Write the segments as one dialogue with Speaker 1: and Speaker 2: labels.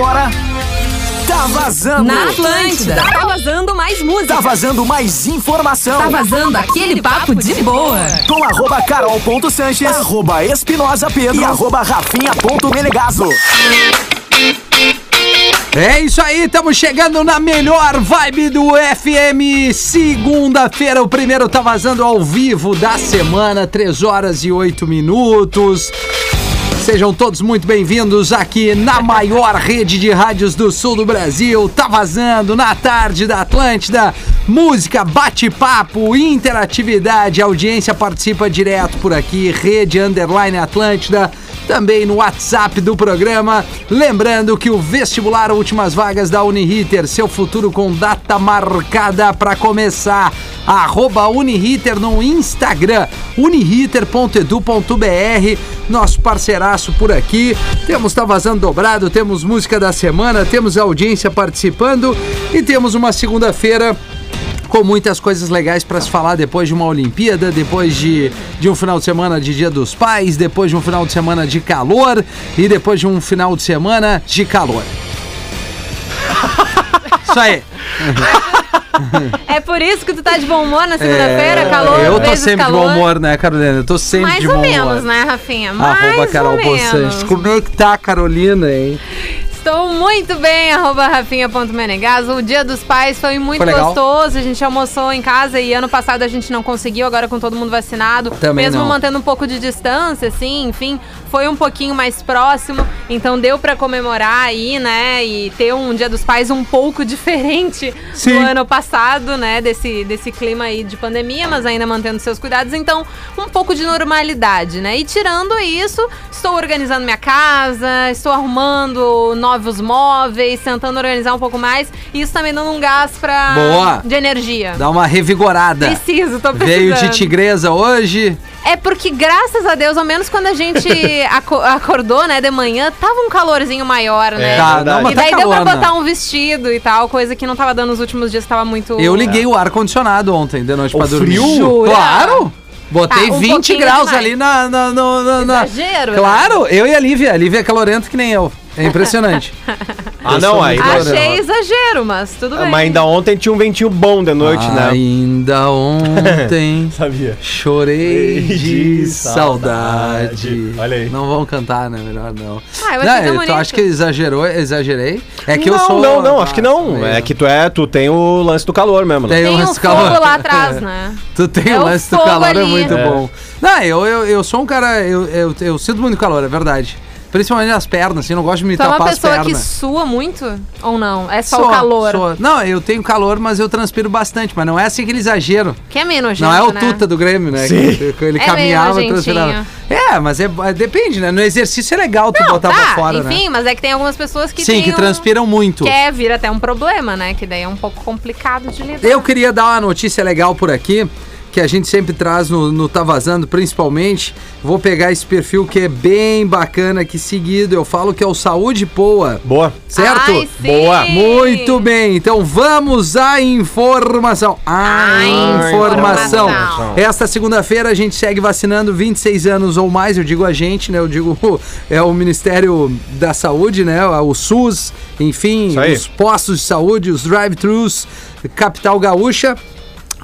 Speaker 1: agora. Tá vazando!
Speaker 2: Na Atlântida.
Speaker 3: Tá vazando mais música.
Speaker 1: Tá vazando mais informação!
Speaker 2: Tá vazando aquele papo de boa.
Speaker 1: Com arroba carol.sanches, arroba espinosa pedro e arroba rafinha.melegazo.
Speaker 4: É isso aí, estamos chegando na melhor vibe do FM. Segunda-feira, o primeiro tá vazando ao vivo da semana, 3 horas e 8 minutos. Sejam todos muito bem-vindos aqui na maior rede de rádios do sul do Brasil. Tá vazando na tarde da Atlântida. Música, bate-papo, interatividade. A audiência participa direto por aqui. Rede Underline Atlântida. Também no WhatsApp do programa. Lembrando que o vestibular Últimas Vagas da Uniriter, seu futuro com data marcada para começar. Arroba Uniriter no Instagram, uniriter.edu.br, nosso parceiraço por aqui. Temos Tá Vazando Dobrado, temos música da semana, temos audiência participando e temos uma segunda-feira com muitas coisas legais para se falar depois de uma Olimpíada, depois de, de um final de semana de Dia dos Pais, depois de um final de semana de calor e depois de um final de semana de calor. Isso aí.
Speaker 3: É por isso que tu tá de bom humor na segunda-feira, calor,
Speaker 4: É, Eu tô sempre de
Speaker 3: calor.
Speaker 4: bom humor, né, Carolina? Eu tô sempre
Speaker 3: Mais
Speaker 4: de
Speaker 3: ou
Speaker 4: bom
Speaker 3: menos,
Speaker 4: humor.
Speaker 3: né, Rafinha? Mais
Speaker 4: Arroba Carol
Speaker 3: ou menos.
Speaker 4: Como é que tá, Carolina, hein?
Speaker 3: Estou muito bem, arroba rafinha.menegas. O dia dos pais foi muito
Speaker 4: Foi
Speaker 3: gostoso. A gente almoçou em casa e ano passado a gente não conseguiu, agora com todo mundo vacinado.
Speaker 4: Também
Speaker 3: mesmo
Speaker 4: não.
Speaker 3: mantendo um pouco de distância, assim, enfim, foi um pouquinho mais próximo. Então deu pra comemorar aí, né? E ter um dia dos pais um pouco diferente
Speaker 4: Sim.
Speaker 3: do ano passado, né? Desse, desse clima aí de pandemia, mas ainda mantendo seus cuidados. Então, um pouco de normalidade, né? E tirando isso, estou organizando minha casa, estou arrumando novos móveis, tentando organizar um pouco mais. E isso também dando um gás pra.
Speaker 4: Boa.
Speaker 3: De energia.
Speaker 4: Dá uma revigorada.
Speaker 3: Preciso, tô precisando.
Speaker 4: Veio de tigresa hoje.
Speaker 3: É porque, graças a Deus, ao menos quando a gente aco- acordou, né, de manhã, tava um calorzinho maior, né?
Speaker 4: Tá,
Speaker 5: verdade.
Speaker 4: não, mas
Speaker 3: e
Speaker 4: tá
Speaker 3: daí deu pra
Speaker 4: calor, né?
Speaker 3: botar um vestido e tal, coisa que não tava dando nos últimos dias, tava muito.
Speaker 4: Eu liguei o ar-condicionado ontem, de noite
Speaker 5: O
Speaker 4: pra dormir.
Speaker 5: frio?
Speaker 3: Jura?
Speaker 4: Claro! Botei
Speaker 3: Tá, um
Speaker 4: 20
Speaker 3: pouquinho
Speaker 4: graus
Speaker 3: demais.
Speaker 4: ali na. na, na, na-
Speaker 3: Exagero, né?
Speaker 4: Claro, eu e a Lívia. A Lívia é calorenta que nem eu. É impressionante.
Speaker 5: Ah,
Speaker 4: Eu
Speaker 5: não, aí.
Speaker 3: Achei exagero, mas tudo bem.
Speaker 5: Mas ainda ontem tinha um ventinho bom de noite, né?
Speaker 4: Ainda ontem
Speaker 5: Sabia.
Speaker 4: chorei de
Speaker 5: De
Speaker 4: saudade.
Speaker 5: saudade. Olha aí.
Speaker 4: Não vão cantar, né? Melhor não.
Speaker 3: Ah, eu achei
Speaker 4: não, eu acho que exagerou, exagerei. É que
Speaker 5: não,
Speaker 4: eu sou.
Speaker 5: não, não, acho que não. É que tu é, tu tem o lance do calor mesmo, né?
Speaker 4: Tem
Speaker 3: Tem um
Speaker 4: lance
Speaker 3: fogo
Speaker 4: calor.
Speaker 3: lá atrás, né?
Speaker 4: Tu tem
Speaker 3: É
Speaker 4: o
Speaker 3: o
Speaker 4: lance do calor, é
Speaker 3: ali.
Speaker 4: muito
Speaker 5: É.
Speaker 4: bom. Não, eu, eu, eu sou um cara, eu, eu, eu sinto muito calor, é verdade. Principalmente nas pernas, assim, eu não gosto de me
Speaker 3: Tu é
Speaker 4: tapar
Speaker 3: uma
Speaker 4: as
Speaker 3: pessoa que
Speaker 4: pernas.
Speaker 3: sua muito? Ou não? É só
Speaker 4: Sou,
Speaker 3: o calor?
Speaker 4: sou. Não, eu tenho calor, mas eu transpiro bastante. Mas não é assim aquele exagero.
Speaker 3: Que é nojento,
Speaker 4: Não é o
Speaker 3: né?
Speaker 4: Tuta do Grêmio, né?
Speaker 5: Sim.
Speaker 4: Que, que ele
Speaker 3: É
Speaker 4: caminhava e transpirava. É, mas é, é- depende, né? No exercício é legal tu
Speaker 3: Não,
Speaker 4: botar
Speaker 3: tá,
Speaker 4: pra fora,
Speaker 3: enfim,
Speaker 4: né?
Speaker 3: mas é que tem algumas pessoas que
Speaker 4: Sim, que
Speaker 3: um-
Speaker 4: transpiram muito.
Speaker 3: Que é, vira até um problema, né? Que daí é um pouco complicado de lidar.
Speaker 4: Eu queria dar uma notícia legal por aqui, que a gente sempre traz no, no Tá Vazando, principalmente. Vou pegar esse perfil que é bem bacana aqui seguido. Eu falo que é o Saúde Poa.
Speaker 5: Boa.
Speaker 4: Certo?
Speaker 3: Ai, sim.
Speaker 5: Boa.
Speaker 4: Muito bem, então vamos à informação. A
Speaker 3: A
Speaker 4: informação.
Speaker 3: informação.
Speaker 4: Esta segunda-feira a gente segue vacinando 26 anos ou mais, eu digo a gente, né? Eu digo é o Ministério da Saúde, né? O SUS, enfim, os postos de saúde, os drive-thrus, capital gaúcha.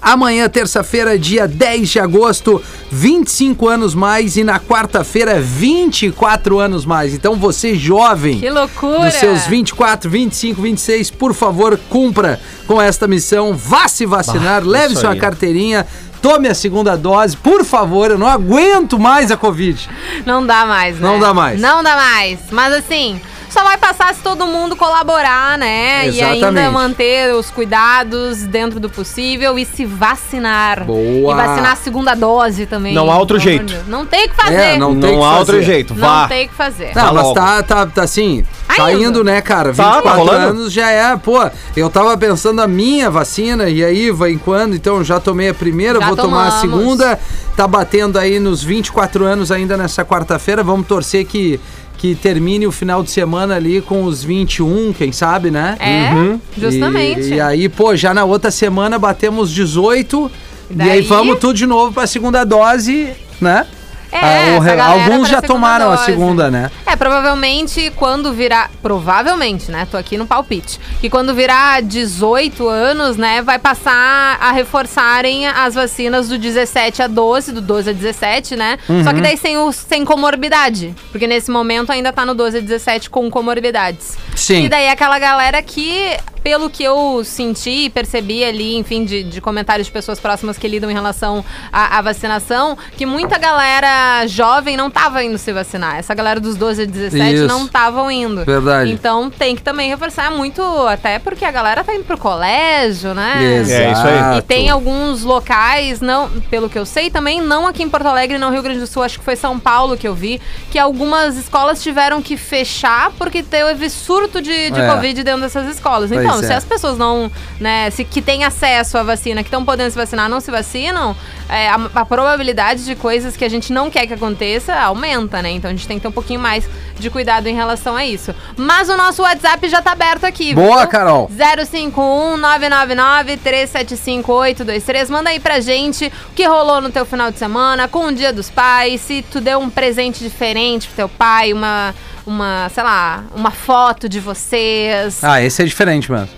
Speaker 4: Amanhã, terça-feira, dia 10 de agosto, 25 anos mais e na quarta-feira, 24 anos mais. Então você jovem,
Speaker 3: Que loucura!
Speaker 4: dos seus 24, 25, 26, por favor, cumpra com esta missão. Vá se vacinar,
Speaker 5: Bah,
Speaker 4: leve sua
Speaker 5: aí.
Speaker 4: carteirinha, tome a segunda dose, por favor. Eu não aguento mais a Covid.
Speaker 3: Não dá mais, né?
Speaker 4: Não dá mais.
Speaker 3: Não dá mais. Mas assim, só vai passar se todo mundo colaborar, né? E ainda
Speaker 4: Exatamente.
Speaker 3: manter os cuidados dentro do possível e se vacinar.
Speaker 4: Boa.
Speaker 3: E vacinar a segunda dose também.
Speaker 5: Não há outro jeito.
Speaker 3: Não tem o que fazer.
Speaker 4: É, não tem
Speaker 5: Não
Speaker 4: que
Speaker 5: há outro
Speaker 4: fazer.
Speaker 5: jeito.
Speaker 3: Não
Speaker 5: Vá.
Speaker 3: tem o que fazer.
Speaker 4: Não,
Speaker 5: Tá
Speaker 4: mas tá, tá, tá assim, tá
Speaker 3: Tá
Speaker 4: indo, né, cara?
Speaker 5: Tá, tá
Speaker 4: 24
Speaker 5: rolando.
Speaker 4: anos já é, pô, eu tava pensando a minha vacina, e aí vai em quando, então já tomei a primeira,
Speaker 3: Já
Speaker 4: vou tomar a
Speaker 3: tomamos.
Speaker 4: segunda, tá batendo aí nos 24 anos ainda nessa quarta-feira, vamos torcer que, que termine o final de semana ali com os 21, quem sabe, né?
Speaker 3: É, justamente.
Speaker 4: E, e aí, pô, já na outra semana batemos 18, e,
Speaker 3: Daí-
Speaker 4: aí vamos tudo de novo pra segunda dose, né?
Speaker 3: É,
Speaker 4: Ah, alguns já tomaram a
Speaker 3: dose.
Speaker 4: segunda, né?
Speaker 3: É, provavelmente quando virar. Provavelmente, né? Tô aqui no palpite. Que quando virar 18 anos, né, vai passar a reforçarem as vacinas do 17 a 12, do 12 a 17, né? Só que daí sem, o, sem comorbidade. Porque nesse momento ainda tá no 12 a 17 com comorbidades.
Speaker 4: Sim.
Speaker 3: E daí aquela galera que, pelo que eu senti e percebi ali, enfim, de, de comentários de pessoas próximas que lidam em relação à, à vacinação, que muita galera jovem não tava indo se vacinar. Essa galera dos 12 a 17
Speaker 4: Isso.
Speaker 3: não estavam indo.
Speaker 4: Verdade.
Speaker 3: Então tem que também reforçar muito, até porque a galera tá indo pro colégio, né?
Speaker 4: Exato.
Speaker 5: É, isso aí.
Speaker 3: E tem alguns locais, não, pelo que eu sei, também não aqui em Porto Alegre, não Rio Grande do Sul, acho que foi São Paulo que eu vi, que algumas escolas tiveram que fechar porque teve surto de, de
Speaker 4: É.
Speaker 3: Covid dentro dessas escolas. Então,
Speaker 4: é.
Speaker 3: se as pessoas não, né, se que têm acesso à vacina, que estão podendo se vacinar, não se vacinam, é, a, a probabilidade de coisas que a gente não quer que aconteça aumenta, né? Então a gente tem que ter um pouquinho mais de cuidado em relação a isso. Mas o nosso WhatsApp já tá aberto aqui,
Speaker 4: Boa,
Speaker 3: viu?
Speaker 4: Carol.
Speaker 3: 051-999-375-823. Manda aí pra gente o que rolou no teu final de semana, com o Dia dos Pais, se tu deu um presente diferente pro teu pai, uma, uma sei lá, uma foto de vocês.
Speaker 4: Ah, esse é diferente mesmo.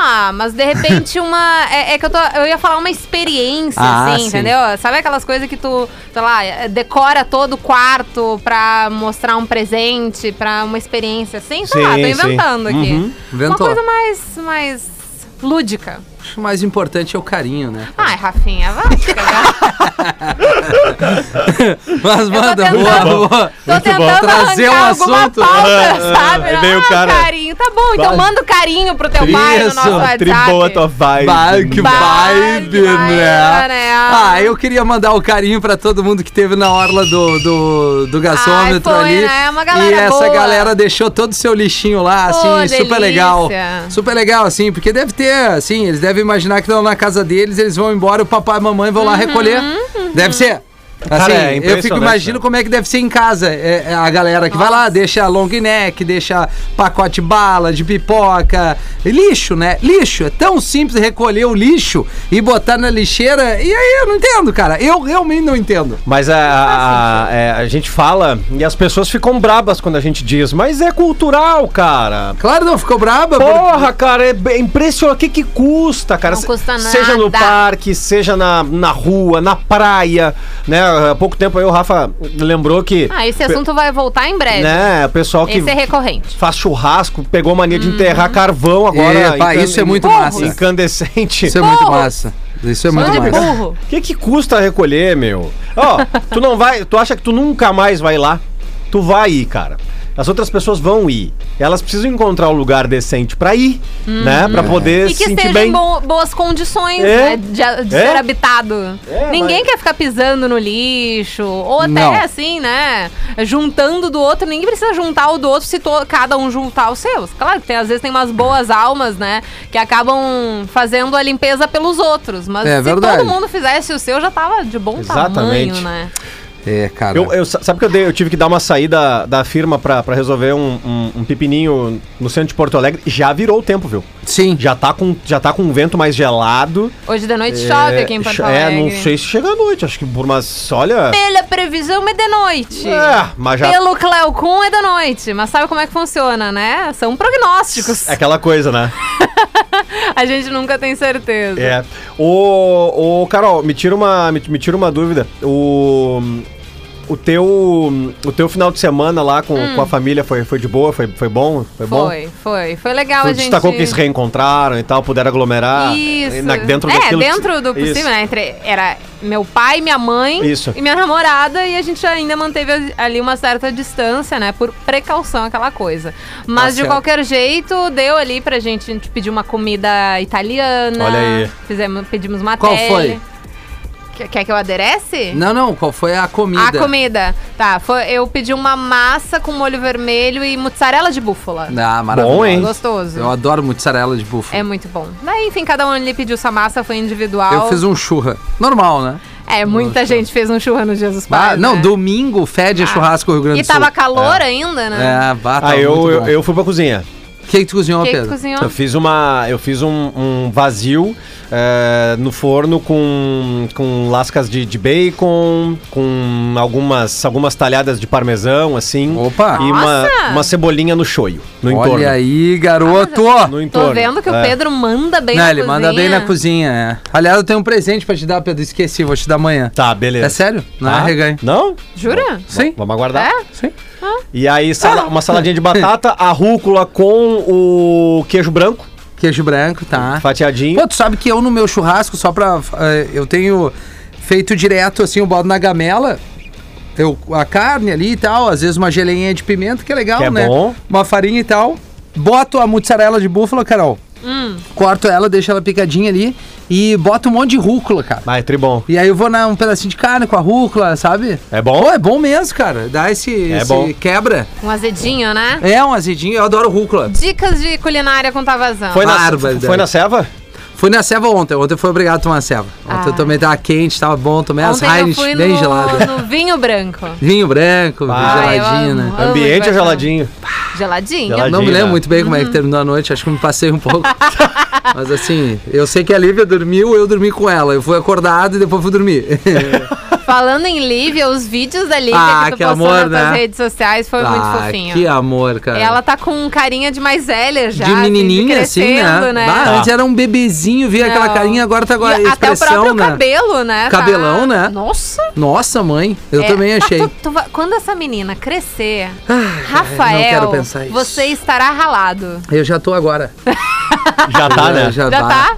Speaker 3: Ah, mas de repente uma. É, é que eu, tô, eu ia falar uma experiência,
Speaker 4: Ah,
Speaker 3: assim,
Speaker 4: sim.
Speaker 3: entendeu? Sabe aquelas coisas que tu, sei lá, decora todo o quarto pra mostrar um presente, pra uma experiência assim? Sei lá, tô
Speaker 5: Sim, sim.
Speaker 3: inventando aqui.
Speaker 4: Uhum,
Speaker 3: Uma coisa mais, mais lúdica.
Speaker 4: Acho que o mais importante é o carinho, né?
Speaker 3: Ai, Rafinha, vai.
Speaker 4: Mas manda,
Speaker 3: tentando-
Speaker 4: boa, boa.
Speaker 3: Tô
Speaker 5: Muito
Speaker 3: tentando
Speaker 4: Trazer um assunto.
Speaker 3: pauta,
Speaker 5: Ah,
Speaker 3: sabe?
Speaker 5: aí veio o
Speaker 3: ah,
Speaker 5: cara.
Speaker 3: carinho. Tá bom, então
Speaker 5: Vai.
Speaker 3: manda o carinho pro teu pai no
Speaker 4: Isso,
Speaker 3: nosso WhatsApp.
Speaker 5: Tua vibe.
Speaker 4: Bah, que vibe, né?
Speaker 3: né?
Speaker 4: Ah, eu queria mandar o carinho pra todo mundo que teve na orla do, do, do gasômetro
Speaker 3: Ai, foi,
Speaker 4: ali.
Speaker 3: né? Uma galera
Speaker 4: e essa
Speaker 3: boa.
Speaker 4: galera deixou todo o seu lixinho lá, assim,
Speaker 3: Pô,
Speaker 4: super
Speaker 3: delícia.
Speaker 4: legal. Super legal, assim, porque deve ter, assim, eles devem imaginar que estão na casa deles, eles vão embora, o papai e a mamãe vão lá
Speaker 3: Uhum,
Speaker 4: recolher. Deve ser. Assim,
Speaker 5: Cara, é
Speaker 4: eu
Speaker 5: impressionante,
Speaker 4: fico imaginando
Speaker 5: né?
Speaker 4: como é que deve ser em casa. É, é a galera que vai lá, deixa long neck, deixa pacote bala de pipoca. Lixo, né? Lixo. É tão simples recolher o lixo e botar na lixeira. E aí eu não entendo, cara. Eu realmente não entendo.
Speaker 5: Mas a, a, a- é, a gente fala e as pessoas ficam brabas quando a gente diz, mas é cultural, cara.
Speaker 4: Claro, não ficou braba. porque-
Speaker 5: Porra, cara, é bem impressionante. O que que custa, cara?
Speaker 3: Não custa
Speaker 5: Seja no
Speaker 3: nada.
Speaker 5: parque, seja na, na rua, na praia, né? Há pouco tempo aí o Rafa lembrou que...
Speaker 3: Ah, esse assunto vai voltar em breve.
Speaker 5: Né, o pessoal que
Speaker 3: Esse é recorrente.
Speaker 5: faz churrasco, pegou mania
Speaker 3: Uhum.
Speaker 5: de enterrar carvão agora.
Speaker 4: É, pá, isso é muito massa.
Speaker 5: Incandescente.
Speaker 4: Isso é muito massa. Isso é muito
Speaker 3: de
Speaker 4: massa.
Speaker 5: O que que custa recolher, meu? Ó, tu não vai, tu acha que tu nunca mais vai lá? Tu vai ir, cara. As outras pessoas vão ir. Elas precisam encontrar um lugar decente pra ir, né? Pra poder
Speaker 3: Uhum. E
Speaker 5: se
Speaker 3: que
Speaker 5: sentir
Speaker 3: esteja
Speaker 5: bem.
Speaker 3: em bo- boas condições
Speaker 5: É.
Speaker 3: né, de, de
Speaker 5: É.
Speaker 3: ser habitado.
Speaker 5: É,
Speaker 3: ninguém
Speaker 5: mas-
Speaker 3: quer ficar pisando no lixo. Ou até
Speaker 4: Não.
Speaker 3: assim, né? Juntando do outro. Ninguém precisa juntar o do outro se cada um juntar os seus. Claro que tem, às vezes tem umas boas almas, né? Que acabam fazendo a limpeza pelos outros. Mas
Speaker 4: É
Speaker 3: se
Speaker 4: verdade.
Speaker 3: todo mundo fizesse o seu, já tava de bom
Speaker 5: Exatamente.
Speaker 3: tamanho, né?
Speaker 4: É, cara.
Speaker 5: Eu, eu- sabe que eu, dei- eu tive que dar uma saída da firma pra resolver um, um, um pepininho no centro de Porto Alegre. Já virou o tempo, viu?
Speaker 4: Sim.
Speaker 5: Já tá com, já tá com um vento mais gelado.
Speaker 3: Hoje de noite chove aqui em Porto
Speaker 5: É,
Speaker 3: Alegre.
Speaker 5: não sei se chega à noite. Acho que por umas. Olha.
Speaker 3: Pela previsão é de noite.
Speaker 5: É, mas já.
Speaker 3: Pelo Cleocum é da noite, mas sabe como é que funciona, né? São prognósticos.
Speaker 5: É aquela coisa, né?
Speaker 3: A gente nunca tem certeza.
Speaker 5: É. O, o Carol, me tira uma, me, me tira uma dúvida. O, o teu, o teu final de semana lá com, com a família foi, foi de boa, foi, foi bom, foi, bom.
Speaker 3: Hum. Foi, foi. Foi legal
Speaker 5: Tu
Speaker 3: a gente...
Speaker 5: destacou que se reencontraram e tal, puderam aglomerar
Speaker 3: Isso.
Speaker 5: na- dentro
Speaker 3: é,
Speaker 5: daquilo. que-
Speaker 3: dentro do possível,
Speaker 5: Isso.
Speaker 3: né? Entre, era meu pai, minha mãe
Speaker 5: Isso.
Speaker 3: e minha namorada, e a gente ainda manteve ali uma certa distância, né? Por precaução, aquela coisa. Mas
Speaker 5: Tá
Speaker 3: de qualquer jeito, deu ali pra gente, a gente pediu uma comida italiana.
Speaker 5: Olha aí.
Speaker 3: Fizemos, pedimos uma
Speaker 4: Qual
Speaker 3: tele.
Speaker 4: foi?
Speaker 3: Quer, que eu aderece?
Speaker 4: Não, não, qual foi a comida?
Speaker 3: A comida. Tá, foi, eu pedi uma massa com molho vermelho e mussarela de búfala.
Speaker 4: Ah, maravilhoso.
Speaker 5: Bom, hein?
Speaker 3: Gostoso.
Speaker 4: Eu adoro mussarela de búfalo.
Speaker 3: É muito bom. Daí, enfim, cada um ali pediu sua massa, foi individual.
Speaker 4: Eu fiz um churra. Normal, né?
Speaker 3: É, muita gente fez um churra no Dia dos
Speaker 4: Ah,
Speaker 3: Pais.
Speaker 4: não,
Speaker 3: né?
Speaker 4: domingo fede churrasco Rio Grande
Speaker 3: E
Speaker 4: do Sul.
Speaker 3: tava calor ainda, né?
Speaker 4: É, bah, tava
Speaker 5: Ah, eu, eu, eu fui pra cozinha.
Speaker 4: O que, que tu cozinhou,
Speaker 3: O que, que tu
Speaker 4: Pedro?
Speaker 3: cozinhou?
Speaker 5: Eu fiz uma. Eu fiz um, um vazio é, no forno com, com lascas de, de bacon, com algumas, algumas talhadas de parmesão, assim.
Speaker 4: Opa!
Speaker 5: E uma, uma cebolinha no shoyu, no entorno.
Speaker 4: Olha aí, garoto!
Speaker 5: No entorno.
Speaker 3: Tô vendo que o
Speaker 5: É.
Speaker 3: Pedro manda bem
Speaker 4: Não,
Speaker 3: na
Speaker 4: ele
Speaker 3: cozinha.
Speaker 4: manda bem na cozinha, é. Aliás, eu tenho um presente pra te dar, Pedro. Esqueci, vou te dar amanhã.
Speaker 5: Tá, beleza.
Speaker 4: É sério? Não
Speaker 5: Tá?
Speaker 4: é reganho.
Speaker 5: Não?
Speaker 3: Jura?
Speaker 4: Sim,
Speaker 5: Vamos aguardar.
Speaker 3: É?
Speaker 4: sim.
Speaker 5: E aí, sala- uma saladinha de batata, a rúcula com o queijo branco,
Speaker 4: Queijo branco, tá.
Speaker 5: fatiadinho.
Speaker 4: Pô, tu sabe que eu no meu churrasco, só pra. eh, eu tenho feito direto assim, eu boto na gamela. Eu, a carne ali e tal, às vezes uma geleinha de pimenta, que é legal,
Speaker 5: Que é
Speaker 4: né?
Speaker 5: bom.
Speaker 4: Uma farinha e tal. Boto a mussarela de búfala, Carol. Corto ela, deixo ela picadinha ali e boto um monte de rúcula, cara.
Speaker 5: Vai, tribom.
Speaker 4: E aí eu vou na um pedacinho de carne com a rúcula, sabe?
Speaker 5: É bom?
Speaker 4: Pô, é bom mesmo, cara. Dá esse,
Speaker 5: É
Speaker 4: esse
Speaker 5: bom.
Speaker 4: quebra.
Speaker 3: Um azedinho, né?
Speaker 4: É um azedinho, eu adoro rúcula.
Speaker 3: Dicas de culinária com Tavazão.
Speaker 5: Foi na,
Speaker 4: Barbaridade.
Speaker 5: foi na ceva?
Speaker 4: Fui na ceva ontem, ontem eu fui obrigado a tomar ceva. Ontem
Speaker 3: Ah.
Speaker 4: eu tomei, tava quente, tava bom, tomei as
Speaker 3: Ontem eu
Speaker 4: Heinz
Speaker 3: fui
Speaker 4: bem
Speaker 3: no,
Speaker 4: geladas.
Speaker 3: no vinho branco.
Speaker 4: Vinho branco,
Speaker 5: Ah,
Speaker 4: geladinho, né?
Speaker 5: Ambiente ou
Speaker 3: de
Speaker 5: geladinho?
Speaker 3: Geladinho.
Speaker 5: Geladinho.
Speaker 4: Não me lembro
Speaker 5: né?
Speaker 4: muito bem como é que terminou a noite, acho que me passei um pouco. Mas assim, eu sei que a Lívia dormiu, eu dormi com ela. Eu fui acordado e depois fui dormir.
Speaker 3: Falando em Lívia, os vídeos da Lívia
Speaker 4: Ah,
Speaker 3: que tu
Speaker 4: que
Speaker 3: postou
Speaker 4: amor,
Speaker 3: nas
Speaker 4: né?
Speaker 3: redes sociais foi muito
Speaker 4: Ah,
Speaker 3: fofinho.
Speaker 4: Que amor, cara.
Speaker 3: Ela tá com carinha de mais velha já.
Speaker 4: de
Speaker 3: assim,
Speaker 4: menininha, assim, né?
Speaker 3: né?
Speaker 4: Ah, antes era um bebezinho, via aquela
Speaker 3: Não.
Speaker 4: carinha, agora tá com a
Speaker 3: até o
Speaker 4: expressão,
Speaker 3: próprio
Speaker 4: né?
Speaker 3: cabelo, né?
Speaker 4: Cabelão, né?
Speaker 3: Nossa.
Speaker 4: Nossa, mãe, eu
Speaker 3: É,
Speaker 4: também achei.
Speaker 3: tu- tu vai- quando essa menina crescer, Rafael,
Speaker 4: quero pensar isso.
Speaker 3: você estará ralado.
Speaker 4: Eu já tô agora.
Speaker 5: Já tá, né?
Speaker 4: Já,
Speaker 3: Já tá?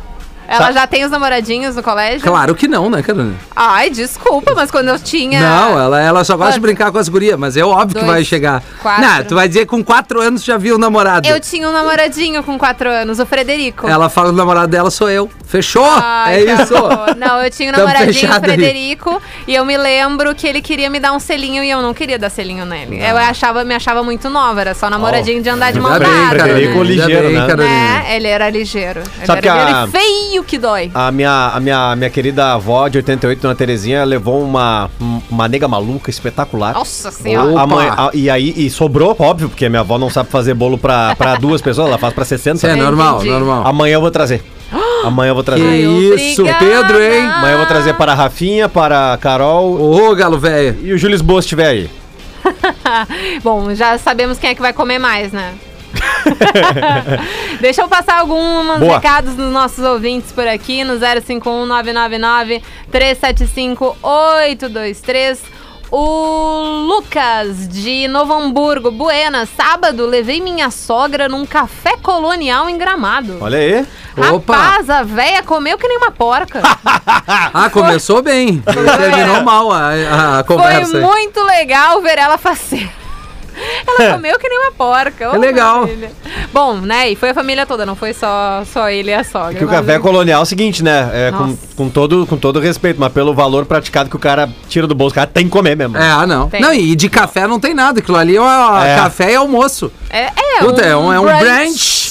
Speaker 3: Ela
Speaker 5: Sabe-
Speaker 3: já tem os namoradinhos no colégio?
Speaker 4: Claro que não, né, Carolina?
Speaker 3: Ai, desculpa, mas quando eu tinha.
Speaker 4: Não, ela, ela só gosta de brincar com as gurias, mas é óbvio que
Speaker 3: Dois,
Speaker 4: vai chegar.
Speaker 3: quatro.
Speaker 4: Não, tu vai dizer que com quatro anos já viu o namorado.
Speaker 3: Eu tinha um namoradinho com quatro anos, o Frederico.
Speaker 4: Ela fala que o namorado dela sou eu. Fechou?
Speaker 3: Ai,
Speaker 4: é
Speaker 3: tá
Speaker 4: isso.
Speaker 3: Não, eu tinha um namoradinho, o
Speaker 4: ali.
Speaker 3: Frederico, e eu me lembro que ele queria me dar um selinho e eu não queria dar selinho nele. Eu achava, me achava muito nova, era só namoradinho de andar de mão dada.
Speaker 5: Frederico
Speaker 3: né?
Speaker 5: Ligeiro,
Speaker 4: bem,
Speaker 5: né?
Speaker 4: Carolina.
Speaker 3: É, ele era ligeiro. Ele
Speaker 5: Sabe
Speaker 3: era
Speaker 5: que a-
Speaker 3: ligeiro e feio que dói.
Speaker 5: A minha, a minha, minha querida avó de 88, Dona Terezinha, levou uma, uma nega maluca espetacular.
Speaker 3: Nossa senhora.
Speaker 5: A mãe- a- e aí, e sobrou, óbvio, porque minha avó não sabe fazer bolo pra, pra duas pessoas, ela faz pra 60.
Speaker 4: É
Speaker 5: né?
Speaker 4: normal,
Speaker 3: Entendi.
Speaker 4: normal.
Speaker 5: Amanhã eu vou trazer. Amanhã eu vou
Speaker 4: Que
Speaker 5: trazer.
Speaker 4: isso,
Speaker 3: obrigada.
Speaker 4: Pedro, hein?
Speaker 5: Amanhã eu vou trazer para a Rafinha, para a Carol
Speaker 4: Ô, galo velho.
Speaker 5: e o Júlio Lisboa se estiver aí.
Speaker 3: Bom, já sabemos quem é que vai comer mais, né? Deixa eu passar alguns
Speaker 5: Boa.
Speaker 3: recados dos nossos ouvintes por aqui no 051 999 375 823. O Lucas de Novo Hamburgo, Buenas, sábado levei minha sogra num café colonial em Gramado.
Speaker 5: Olha aí.
Speaker 4: Opa.
Speaker 3: Rapaz, a véia comeu que nem uma porca.
Speaker 4: Ah, começou bem. Terminou mal a, a conversa.
Speaker 3: Foi muito legal ver ela fazer. Ela comeu que nem uma porca.
Speaker 4: É legal.
Speaker 3: maravilha. Bom, né? E foi a família toda, não foi só, só ele e a sogra.
Speaker 5: Que o
Speaker 3: mas-
Speaker 5: café colonial é o seguinte, né? É, com, com, todo, com todo respeito, mas pelo valor praticado que o cara tira do bolso, o cara tem que comer mesmo.
Speaker 4: É, ah, não.
Speaker 3: Tem.
Speaker 4: Não, e de café não tem nada. Aquilo ali é, uma-
Speaker 5: É.
Speaker 4: café e almoço.
Speaker 3: É, é,
Speaker 4: Puta, é um, é um
Speaker 3: brunch.
Speaker 4: brunch.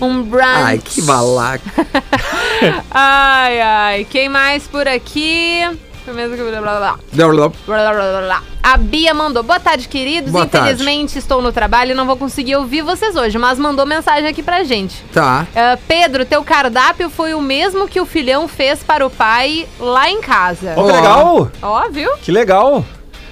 Speaker 3: Um brunch.
Speaker 4: Ai, que balaca.
Speaker 3: Ai, ai. Quem mais por aqui? Foi mesmo que- blá, blá, blá. Blá, blá, blá, blá, blá. A Bia mandou. Boa tarde, queridos.
Speaker 4: Boa tarde.
Speaker 3: Infelizmente estou no trabalho e não vou conseguir ouvir vocês hoje, mas mandou mensagem aqui pra gente.
Speaker 4: Tá.
Speaker 3: Ah, Pedro, teu cardápio foi o mesmo que o filhão fez para o pai lá em casa.
Speaker 5: Ó, que
Speaker 4: Ó.
Speaker 5: legal!
Speaker 3: Ó, viu?
Speaker 5: Que legal!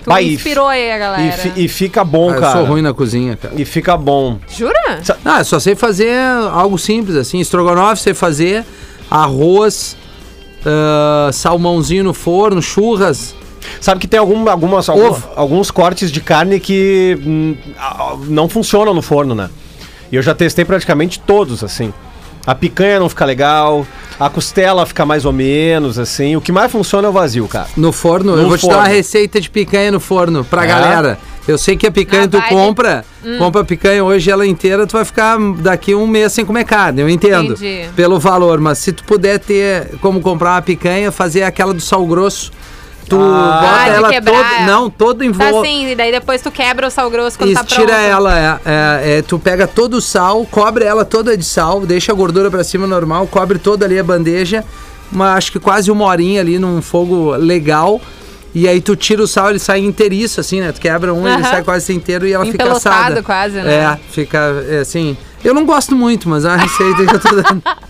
Speaker 3: Tu
Speaker 5: e
Speaker 3: inspirou aí a
Speaker 5: E,
Speaker 3: galera.
Speaker 5: fi- e fica bom,
Speaker 4: Ah, eu
Speaker 5: cara.
Speaker 4: sou ruim na cozinha, cara.
Speaker 5: E fica bom.
Speaker 3: Jura?
Speaker 4: Ah, eu só sei fazer algo simples, assim. Estrogonofe, sei fazer. Arroz, ah, salmãozinho no forno, churras.
Speaker 5: Sabe que tem algum, algumas, algum- alguns cortes de carne que hum, não funcionam no forno, né? E eu já testei praticamente todos, assim. A picanha não fica legal, a costela fica mais ou menos, assim. O que mais funciona é o vazio, cara.
Speaker 4: No forno,
Speaker 5: No
Speaker 4: eu vou te dar uma
Speaker 5: forno.
Speaker 4: receita de picanha no forno pra
Speaker 5: É?
Speaker 4: galera. Eu sei que a picanha
Speaker 3: Na
Speaker 4: tu
Speaker 3: vibe.
Speaker 4: compra, compra a picanha hoje ela inteira, tu vai ficar daqui um mês sem comer carne, eu entendo.
Speaker 3: Entendi.
Speaker 4: Pelo valor, mas se tu puder ter como comprar uma picanha, fazer aquela do sal grosso, tu
Speaker 5: Ah,
Speaker 4: bota
Speaker 3: de
Speaker 4: ela
Speaker 3: quebrar
Speaker 4: toda, não, todo em
Speaker 3: Tá
Speaker 4: volta.
Speaker 3: assim, e daí depois tu quebra o sal grosso quando
Speaker 4: Isso,
Speaker 3: tá pronto.
Speaker 4: tira ela, é, é, é, tu pega todo o sal, cobre ela toda de sal, deixa a gordura pra cima normal, cobre toda ali a bandeja, uma, acho que quase uma horinha ali num fogo legal. E aí tu tira o sal, ele sai inteiriço, assim, né? Tu quebra um, ele sai quase inteiro e ela fica assada.
Speaker 3: quase, né?
Speaker 4: É, fica é, assim. Eu não gosto muito, mas é uma receita que eu tô dando.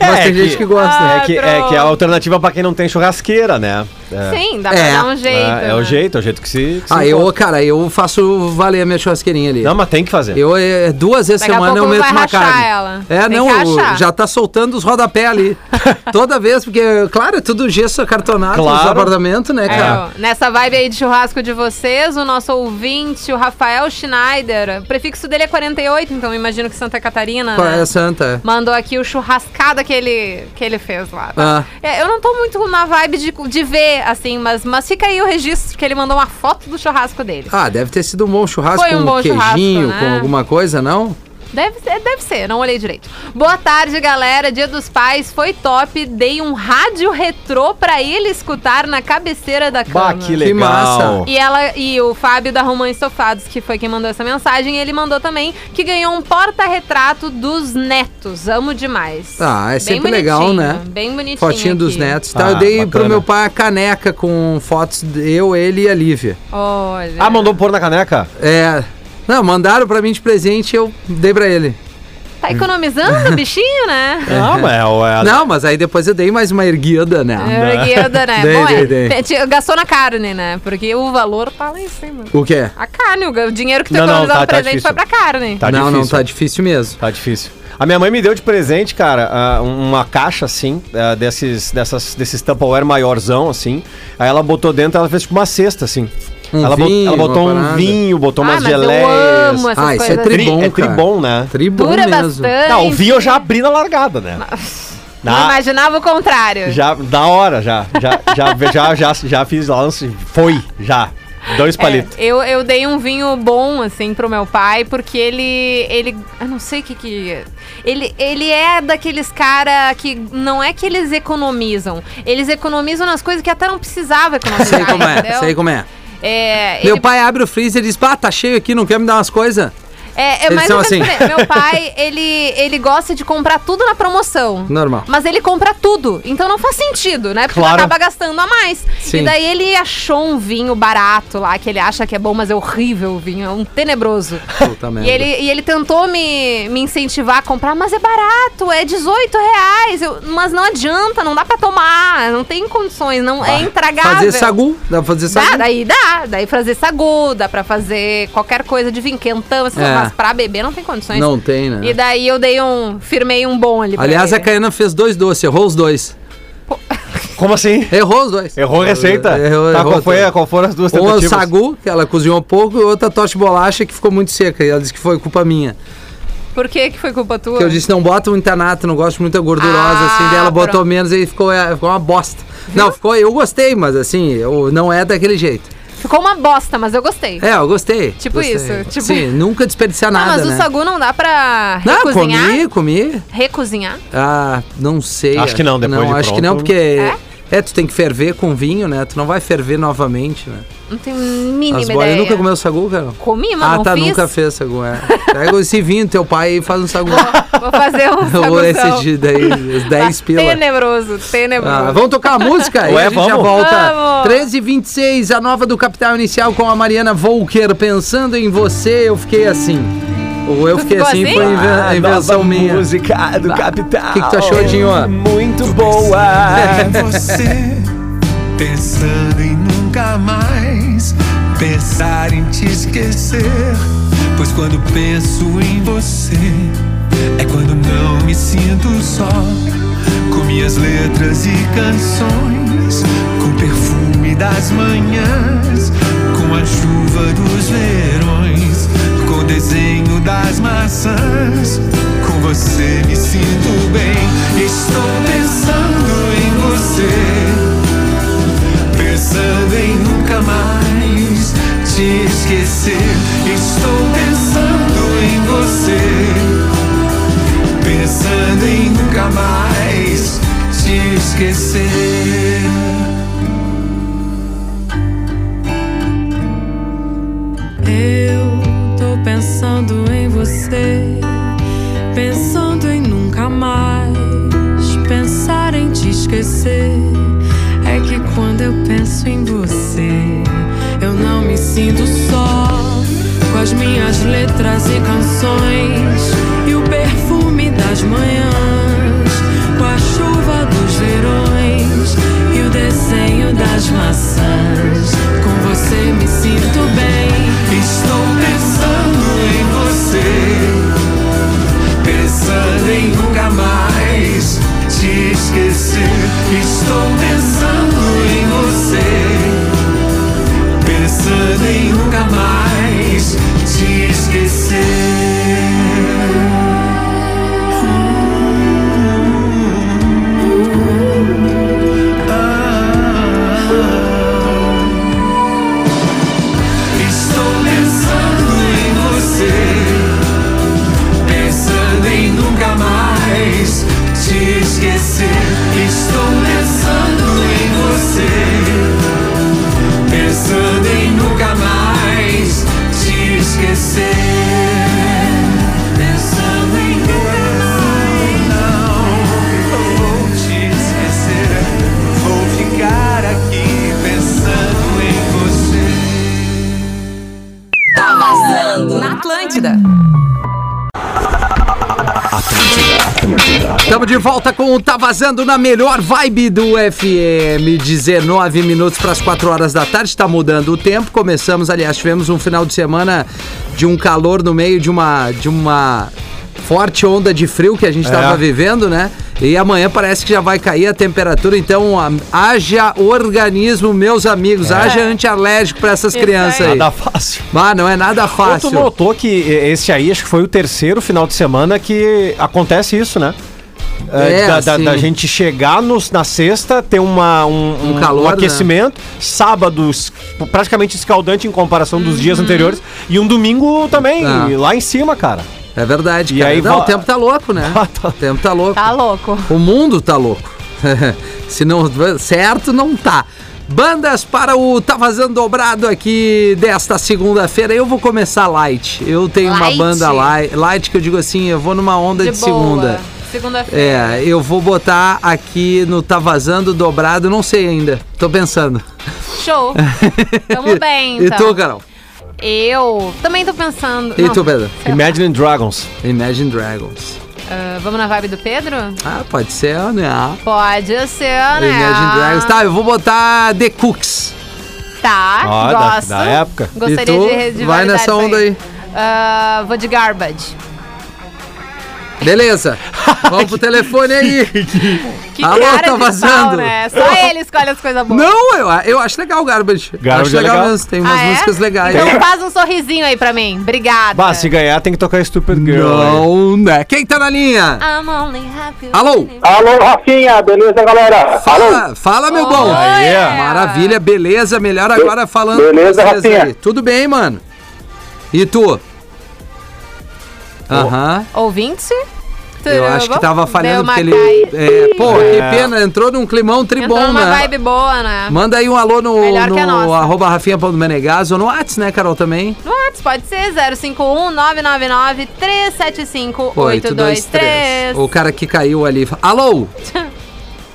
Speaker 4: Mas
Speaker 5: É
Speaker 4: tem
Speaker 5: que-
Speaker 4: gente que gosta.
Speaker 3: Ah,
Speaker 5: É que, é que é a alternativa pra quem não tem churrasqueira, né? É.
Speaker 3: Sim, dá
Speaker 4: É.
Speaker 3: pra dar um jeito.
Speaker 5: É, é o
Speaker 3: né?
Speaker 5: jeito, é o jeito que se. que se
Speaker 4: Ah, eu,
Speaker 5: encontra.
Speaker 4: cara, eu faço valer a minha churrasqueirinha ali.
Speaker 5: Não, mas tem que fazer.
Speaker 4: Eu é, duas vezes
Speaker 3: Daqui a
Speaker 4: semana eu meto uma carne.
Speaker 3: ela.
Speaker 4: É,
Speaker 3: Tem
Speaker 4: não,
Speaker 3: que
Speaker 4: já tá soltando os rodapé ali. Toda vez, porque, claro, é tudo gesso acartonado nos
Speaker 5: Claro.
Speaker 4: apartamentos, né,
Speaker 3: É,
Speaker 4: cara?
Speaker 3: nessa vibe aí de churrasco de vocês, o nosso ouvinte, o Rafael Schneider, o prefixo dele é 48, então eu imagino que Santa Catarina,
Speaker 4: Qual
Speaker 3: né?
Speaker 4: é santa?
Speaker 3: Mandou aqui o churrascada que ele, que ele fez lá. tá?
Speaker 4: Ah.
Speaker 3: É, eu não tô muito na vibe de, de ver, assim, mas, mas fica aí o registro que ele mandou uma foto do churrasco dele.
Speaker 4: Ah, deve ter sido um bom churrasco
Speaker 3: Foi um
Speaker 4: com
Speaker 3: bom
Speaker 4: queijinho,
Speaker 3: né?
Speaker 4: com alguma coisa, não?
Speaker 3: Deve ser, deve ser, não olhei direito. Boa tarde, galera. Dia dos Pais foi top. Dei um rádio retrô pra ele escutar na cabeceira da cama.
Speaker 5: Bah, que legal.
Speaker 4: massa.
Speaker 3: E ela e o Fábio da Romã Estofados, que foi quem mandou essa mensagem, ele mandou também que ganhou um porta-retrato dos netos. Amo demais.
Speaker 4: Ah, é
Speaker 3: Bem
Speaker 4: sempre legal, né?
Speaker 3: Bem bonitinho.
Speaker 4: Fotinho dos
Speaker 3: aqui.
Speaker 4: netos. Então
Speaker 5: Ah,
Speaker 4: eu dei pro
Speaker 5: bacana.
Speaker 4: meu pai a caneca com fotos de eu, ele e a Lívia.
Speaker 3: Olha.
Speaker 5: Ah, mandou pôr na caneca?
Speaker 4: É. Não, mandaram pra mim de presente e eu dei pra ele.
Speaker 3: Tá economizando, bichinho, né?
Speaker 5: Ah, mas é, é,
Speaker 4: Não, mas aí depois eu dei mais uma erguida, né?
Speaker 3: É, erguida, né?
Speaker 4: Dei,
Speaker 3: Bom, é,
Speaker 4: dei, dei.
Speaker 3: te- gastou na carne, né? Porque o valor tá lá em cima.
Speaker 4: O quê?
Speaker 3: A carne, o o dinheiro que tu
Speaker 5: Não, não,
Speaker 3: economizou
Speaker 5: tá-
Speaker 3: no
Speaker 5: tá
Speaker 3: presente
Speaker 5: difícil.
Speaker 3: foi pra carne.
Speaker 5: Tá
Speaker 4: não, não,
Speaker 5: difícil.
Speaker 4: tá difícil mesmo.
Speaker 5: Tá difícil. A minha mãe me deu de presente, cara, ah, uma caixa assim, ah, desses, dessas, desses Tupperware maiorzão, assim. Aí ela botou dentro, ela fez tipo uma cesta, assim.
Speaker 4: Um
Speaker 5: ela, bot-
Speaker 4: vinho,
Speaker 5: ela botou um
Speaker 4: parada.
Speaker 5: vinho, botou
Speaker 3: ah,
Speaker 5: umas
Speaker 3: mas
Speaker 5: geleias.
Speaker 3: eu amo essas
Speaker 4: Ah, isso é
Speaker 3: coisas.
Speaker 4: tri-
Speaker 5: Tri,
Speaker 4: bom,
Speaker 5: é tribom, né?
Speaker 4: Tribom
Speaker 3: Dura
Speaker 4: mesmo.
Speaker 3: bastante.
Speaker 5: Não, o vinho eu já abri na largada, né?
Speaker 3: Não
Speaker 5: Na-
Speaker 3: imaginava o contrário.
Speaker 5: já, da hora, já. Já, já, já, já, já fiz lance. Foi, já. Dois
Speaker 3: É,
Speaker 5: palitos.
Speaker 3: eu, eu dei um vinho bom, assim, pro meu pai, porque ele. ele eu não sei o que que. Ele, ele é daqueles cara que não é que eles economizam. Eles economizam nas coisas que até não precisava economizar.
Speaker 4: Sei como é,
Speaker 3: entendeu?
Speaker 4: sei como é.
Speaker 3: É,
Speaker 4: Meu
Speaker 3: ele-
Speaker 4: pai abre o freezer e diz, pá, tá cheio aqui, não quer me dar umas coisas?
Speaker 3: É, é mais
Speaker 4: assim.
Speaker 3: Meu pai, ele, ele gosta de comprar tudo na promoção.
Speaker 4: Normal.
Speaker 3: Mas ele compra tudo. Então não faz sentido, né? Porque
Speaker 5: Claro.
Speaker 3: acaba gastando a mais.
Speaker 4: Sim.
Speaker 3: E daí ele achou um vinho barato lá, que ele acha que é bom, mas é horrível o vinho, é um tenebroso.
Speaker 4: Puta merda.
Speaker 3: E ele, e ele tentou me, me incentivar a comprar, mas é barato, é 18 reais. Eu- mas não adianta, não dá pra tomar, não tem condições, não é intragável.
Speaker 4: Fazer sagu, dá pra fazer sagu.
Speaker 3: Dá, daí dá. Daí fazer sagu, dá pra fazer qualquer coisa de vinho quentão, essas
Speaker 4: É.
Speaker 3: mas pra beber não tem condições.
Speaker 4: Não tem, né?
Speaker 3: E daí eu dei um. Firmei um bom ali. pra
Speaker 4: Aliás, a. Caiana fez dois doces, errou os dois.
Speaker 5: Como assim?
Speaker 4: Errou os dois.
Speaker 5: Errou a receita?
Speaker 4: Errou,
Speaker 5: tá,
Speaker 4: errou
Speaker 5: qual, foi, qual foram as duas
Speaker 4: Uma
Speaker 5: tentativas?
Speaker 4: sagu, que ela cozinhou pouco, e outra torta de bolacha que ficou muito seca. E ela disse que foi culpa minha.
Speaker 3: Por que que foi culpa tua?
Speaker 4: Que eu disse, não bota muita nata, não gosto muito gordurosa,
Speaker 3: Ah,
Speaker 4: assim. Daí ela botou
Speaker 3: pronto.
Speaker 4: menos e ficou, é, ficou uma bosta. Não, ficou, eu gostei, mas assim, eu, não é daquele jeito.
Speaker 3: Ficou uma bosta, mas eu gostei.
Speaker 4: É, eu gostei.
Speaker 3: Tipo
Speaker 4: gostei.
Speaker 3: isso, tipo-
Speaker 4: Sim, nunca desperdiciar
Speaker 3: não,
Speaker 4: nada,
Speaker 3: mas
Speaker 4: né?
Speaker 3: o sagu não dá pra
Speaker 4: Não,
Speaker 3: recozinhar?
Speaker 4: comi, comi.
Speaker 3: Recozinhar?
Speaker 4: Ah, não sei.
Speaker 5: Acho que não, depois
Speaker 4: Não,
Speaker 5: de
Speaker 4: acho que
Speaker 5: pronto.
Speaker 4: não, porque...
Speaker 3: É?
Speaker 4: É? tu tem que ferver com vinho, né? Tu não vai ferver novamente, né?
Speaker 3: Não tenho mínima
Speaker 4: As
Speaker 3: ideia.
Speaker 4: bolas nunca comeu sagu, cara?
Speaker 3: Comi, mas
Speaker 4: Ah,
Speaker 3: não
Speaker 4: tá,
Speaker 3: fiz.
Speaker 4: nunca fez sagu, é. Pega esse vinho do teu pai e faz um sagu.
Speaker 3: Vou fazer um
Speaker 4: Ou esse de daí, os 10 pila.
Speaker 3: Tenebroso, tenebroso.
Speaker 4: Ah, vamos tocar a música? e
Speaker 5: Ué,
Speaker 4: a gente já
Speaker 5: vamos?
Speaker 4: volta.
Speaker 3: Vamos.
Speaker 4: 13h26, a nova do Capital Inicial com a Mariana Volker. Pensando em você, eu fiquei assim. Ou eu fiquei assim,
Speaker 3: assim?
Speaker 4: foi inven-
Speaker 5: Ah,
Speaker 4: invenção
Speaker 5: nova
Speaker 4: minha.
Speaker 5: música do Capital.
Speaker 4: O que, que tu achou, Dinho?
Speaker 5: Muito boa.
Speaker 6: em você, pensando em nunca mais pensar em te esquecer. Pois quando penso em você, é quando não me sinto só. Com minhas letras e canções, com o perfume das manhãs, com a chuva dos verões, o desenho das maçãs. Com você me sinto bem. Estou pensando em você pensando em nunca mais te esquecer. Estou pensando em você, pensando em nunca mais te esquecer.
Speaker 7: Sinto só. com as minhas letras e canções e o perfume das manhãs,
Speaker 4: de volta com o Tá Vazando na melhor vibe do FM. 19 minutos para as 4 horas da tarde. Está mudando o tempo. Começamos, aliás, tivemos um final de semana de um calor no meio de uma, de uma forte onda de frio que a gente estava
Speaker 5: É.
Speaker 4: vivendo, né? E amanhã parece que já vai cair a temperatura. Então, haja organismo, meus amigos. Haja antialérgico para essas
Speaker 3: Isso
Speaker 4: crianças
Speaker 3: aí.
Speaker 5: Nada fácil.
Speaker 4: Ah, não é nada
Speaker 5: Ou
Speaker 4: fácil.
Speaker 5: tu notou que esse aí, acho que foi o terceiro final de semana que acontece isso, né?
Speaker 4: É,
Speaker 5: da, da-
Speaker 4: assim.
Speaker 5: da gente chegar nos- na sexta, ter uma, um,
Speaker 4: Um calor, né?
Speaker 5: aquecimento, sábado es- praticamente escaldante em comparação dos dias anteriores, e um domingo também,
Speaker 4: Ah.
Speaker 5: lá em cima, cara.
Speaker 4: É verdade,
Speaker 5: E
Speaker 4: cara.
Speaker 5: aí
Speaker 4: não, o tempo tá louco, né?
Speaker 5: Ah, tá.
Speaker 4: O tempo tá louco.
Speaker 3: Tá louco.
Speaker 4: O mundo tá louco. Se não certo, não tá. Bandas para o Tá Vazando Dobrado aqui desta segunda-feira. Eu vou começar light. Eu tenho uma
Speaker 3: Light?
Speaker 4: banda light, light que eu digo assim, eu vou numa onda de,
Speaker 3: De,
Speaker 4: segunda.
Speaker 3: Segunda-feira.
Speaker 4: É, eu vou botar aqui no Tá Vazando Dobrado, não sei ainda. Tô pensando.
Speaker 3: Show. Tamo bem,
Speaker 4: E
Speaker 3: então.
Speaker 4: tu, Carol?
Speaker 3: Eu também tô pensando.
Speaker 4: E
Speaker 3: Não,
Speaker 4: tu, Pedro?
Speaker 5: Imagine Dragons.
Speaker 4: Imagine Dragons.
Speaker 3: Ah, vamos na vibe do Pedro?
Speaker 4: Ah, pode ser, né?
Speaker 3: Pode ser, né?
Speaker 4: Imagine Dragons. Tá, eu vou botar The Cooks.
Speaker 3: Tá,
Speaker 5: Ó, da-
Speaker 3: gosto.
Speaker 5: da época.
Speaker 3: Gostaria
Speaker 4: E tu?
Speaker 3: de, de
Speaker 4: Vai nessa onda aí.
Speaker 3: Ah, vou de Garbage.
Speaker 4: Beleza. Vamos pro telefone aí.
Speaker 3: Que
Speaker 4: Alô,
Speaker 3: cara
Speaker 4: tá
Speaker 3: de
Speaker 4: vazando.
Speaker 3: pau, né? Só ele escolhe as coisas boas.
Speaker 4: Não, eu, eu acho legal o Garbage.
Speaker 5: Garbage
Speaker 4: acho
Speaker 5: é
Speaker 4: legal,
Speaker 5: legal.
Speaker 4: mesmo. Tem umas
Speaker 3: Ah, é?
Speaker 4: músicas legais.
Speaker 3: Então faz um sorrisinho aí pra mim. Obrigada.
Speaker 5: Bah, se ganhar tem que tocar Stupid Girl.
Speaker 4: Não, né? Quem tá na linha?
Speaker 3: I'm only happy
Speaker 4: Alô?
Speaker 8: Alô, Rafinha, beleza, galera? Alô,
Speaker 4: Fala, fala meu bom. Maravilha, beleza. Melhor agora falando
Speaker 8: beleza,
Speaker 4: com vocês
Speaker 8: Rafinha?
Speaker 4: aí. Tudo bem, mano? E tu? Aham.
Speaker 3: Ouvinte?
Speaker 4: Eu acho que tava falhando
Speaker 3: uma
Speaker 4: porque ele. É, pô,
Speaker 5: É.
Speaker 4: que pena, entrou num climão tribom,
Speaker 3: Entrou numa
Speaker 4: né?
Speaker 3: vibe boa, né?
Speaker 4: Manda aí um alô no,
Speaker 3: Melhor
Speaker 4: no arroba rafinha.menegas ou no Whats, né, Carol, também?
Speaker 3: No WhatsApp pode ser 051 999 375
Speaker 4: 823.
Speaker 3: 823.
Speaker 4: O cara que caiu ali. Alô?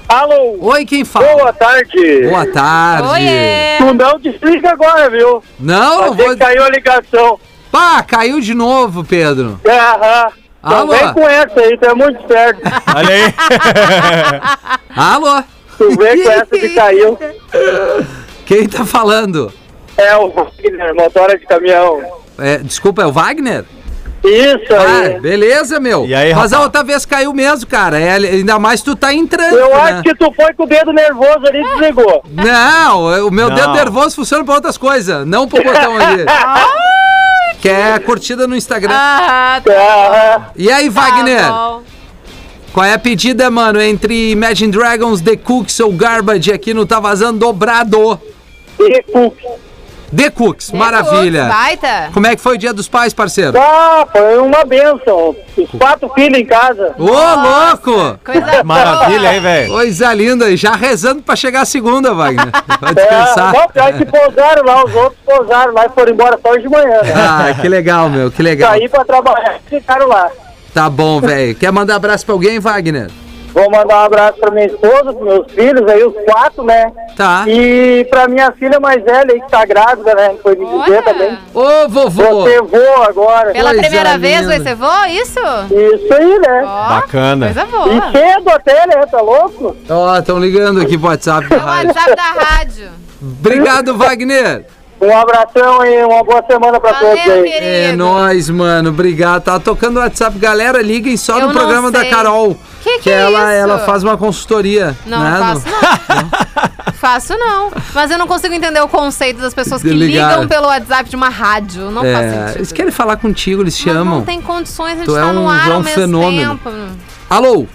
Speaker 8: alô,
Speaker 4: Oi, quem fala?
Speaker 8: boa tarde.
Speaker 4: Boa tarde.
Speaker 3: Oiê!
Speaker 8: Tu não desliga agora, viu?
Speaker 4: Não, não
Speaker 8: Você
Speaker 4: vou.
Speaker 8: caiu a ligação.
Speaker 4: Pá, caiu de novo, Pedro.
Speaker 8: É, Aham. Então
Speaker 4: Alô?
Speaker 8: vem com essa aí, tu é muito certo.
Speaker 5: Olha aí.
Speaker 4: Alô?
Speaker 8: Tu vem com essa que caiu.
Speaker 4: Quem tá falando?
Speaker 8: É o Wagner, motora de caminhão.
Speaker 4: É, desculpa, é o Wagner?
Speaker 8: Isso
Speaker 4: Ah,
Speaker 8: aí.
Speaker 4: beleza, meu.
Speaker 5: E aí,
Speaker 4: Mas a outra vez caiu mesmo, cara. É, ainda mais tu tá em trânsito,
Speaker 8: Eu
Speaker 4: né?
Speaker 8: acho que tu foi com o dedo nervoso ali e desligou.
Speaker 4: Não, o meu
Speaker 5: Não.
Speaker 4: dedo nervoso funciona pra outras coisas, não pro botão ali. que é curtida no Instagram.
Speaker 3: Ah, tá.
Speaker 4: E aí, Wagner?
Speaker 3: bom.
Speaker 4: Qual é a pedida, mano, entre Imagine Dragons, The Cooks ou Garbage aqui no Tá Vazando Dobrado?
Speaker 8: E cu.
Speaker 4: The Cooks, maravilha.
Speaker 3: Baita.
Speaker 4: Como é que foi o dia dos pais, parceiro?
Speaker 8: Ah, foi uma benção. Os quatro filhos em casa.
Speaker 4: Ô, louco!
Speaker 3: Coisa
Speaker 5: Maravilha, hein, velho?
Speaker 4: Coisa linda, e já rezando pra chegar a segunda, Wagner. Vai
Speaker 8: É,
Speaker 4: descansar.
Speaker 8: não, pior que pousaram lá, os outros pousaram lá e foram embora só hoje de manhã. Né?
Speaker 4: Ah, que legal, meu, que legal.
Speaker 8: Saí pra trabalhar e ficaram lá.
Speaker 4: Tá bom, velho. Quer mandar abraço pra alguém, Wagner?
Speaker 8: Vou mandar um abraço pra minha esposa, pros meus filhos, aí os quatro, né?
Speaker 4: Tá.
Speaker 8: E pra minha filha mais velha aí que tá grávida, né? Foi me dizer
Speaker 3: Olha,
Speaker 8: também.
Speaker 4: Ô, vovô!
Speaker 8: Vou ser vô agora.
Speaker 3: pela
Speaker 4: Coisa
Speaker 3: primeira vez
Speaker 4: linda.
Speaker 3: vai ser vô, isso?
Speaker 8: Isso aí, né?
Speaker 3: Ó,
Speaker 5: Bacana.
Speaker 3: Coisa
Speaker 8: E
Speaker 3: boa.
Speaker 8: cedo até, né? Tá louco?
Speaker 4: Ó, estão ligando aqui pro WhatsApp da
Speaker 3: O
Speaker 4: rádio.
Speaker 3: WhatsApp da rádio.
Speaker 4: Obrigado, Wagner.
Speaker 8: Um abração e uma boa semana pra todos
Speaker 3: Valeu,
Speaker 8: aí.
Speaker 3: querido.
Speaker 4: É nóis, mano. Obrigado. Tá tocando o WhatsApp. Galera, liguem só
Speaker 3: Eu
Speaker 4: no
Speaker 3: não
Speaker 4: programa da
Speaker 3: sei.
Speaker 4: Carol.
Speaker 3: Que que é
Speaker 4: ela,
Speaker 3: isso?
Speaker 4: ela faz uma consultoria.
Speaker 3: Não,
Speaker 4: né,
Speaker 3: não faço não. faço não. Mas eu não consigo entender o conceito das pessoas que
Speaker 4: ligar.
Speaker 3: ligam pelo WhatsApp de uma rádio. Não faz
Speaker 4: É,
Speaker 3: sentido.
Speaker 4: eles querem falar contigo, eles
Speaker 3: Mas
Speaker 4: chamam.
Speaker 3: não tem condições de
Speaker 4: Tu é
Speaker 3: estar
Speaker 4: um-
Speaker 3: no ar
Speaker 4: é um
Speaker 3: ao mesmo
Speaker 4: fenômeno.
Speaker 3: tempo.
Speaker 4: Alô,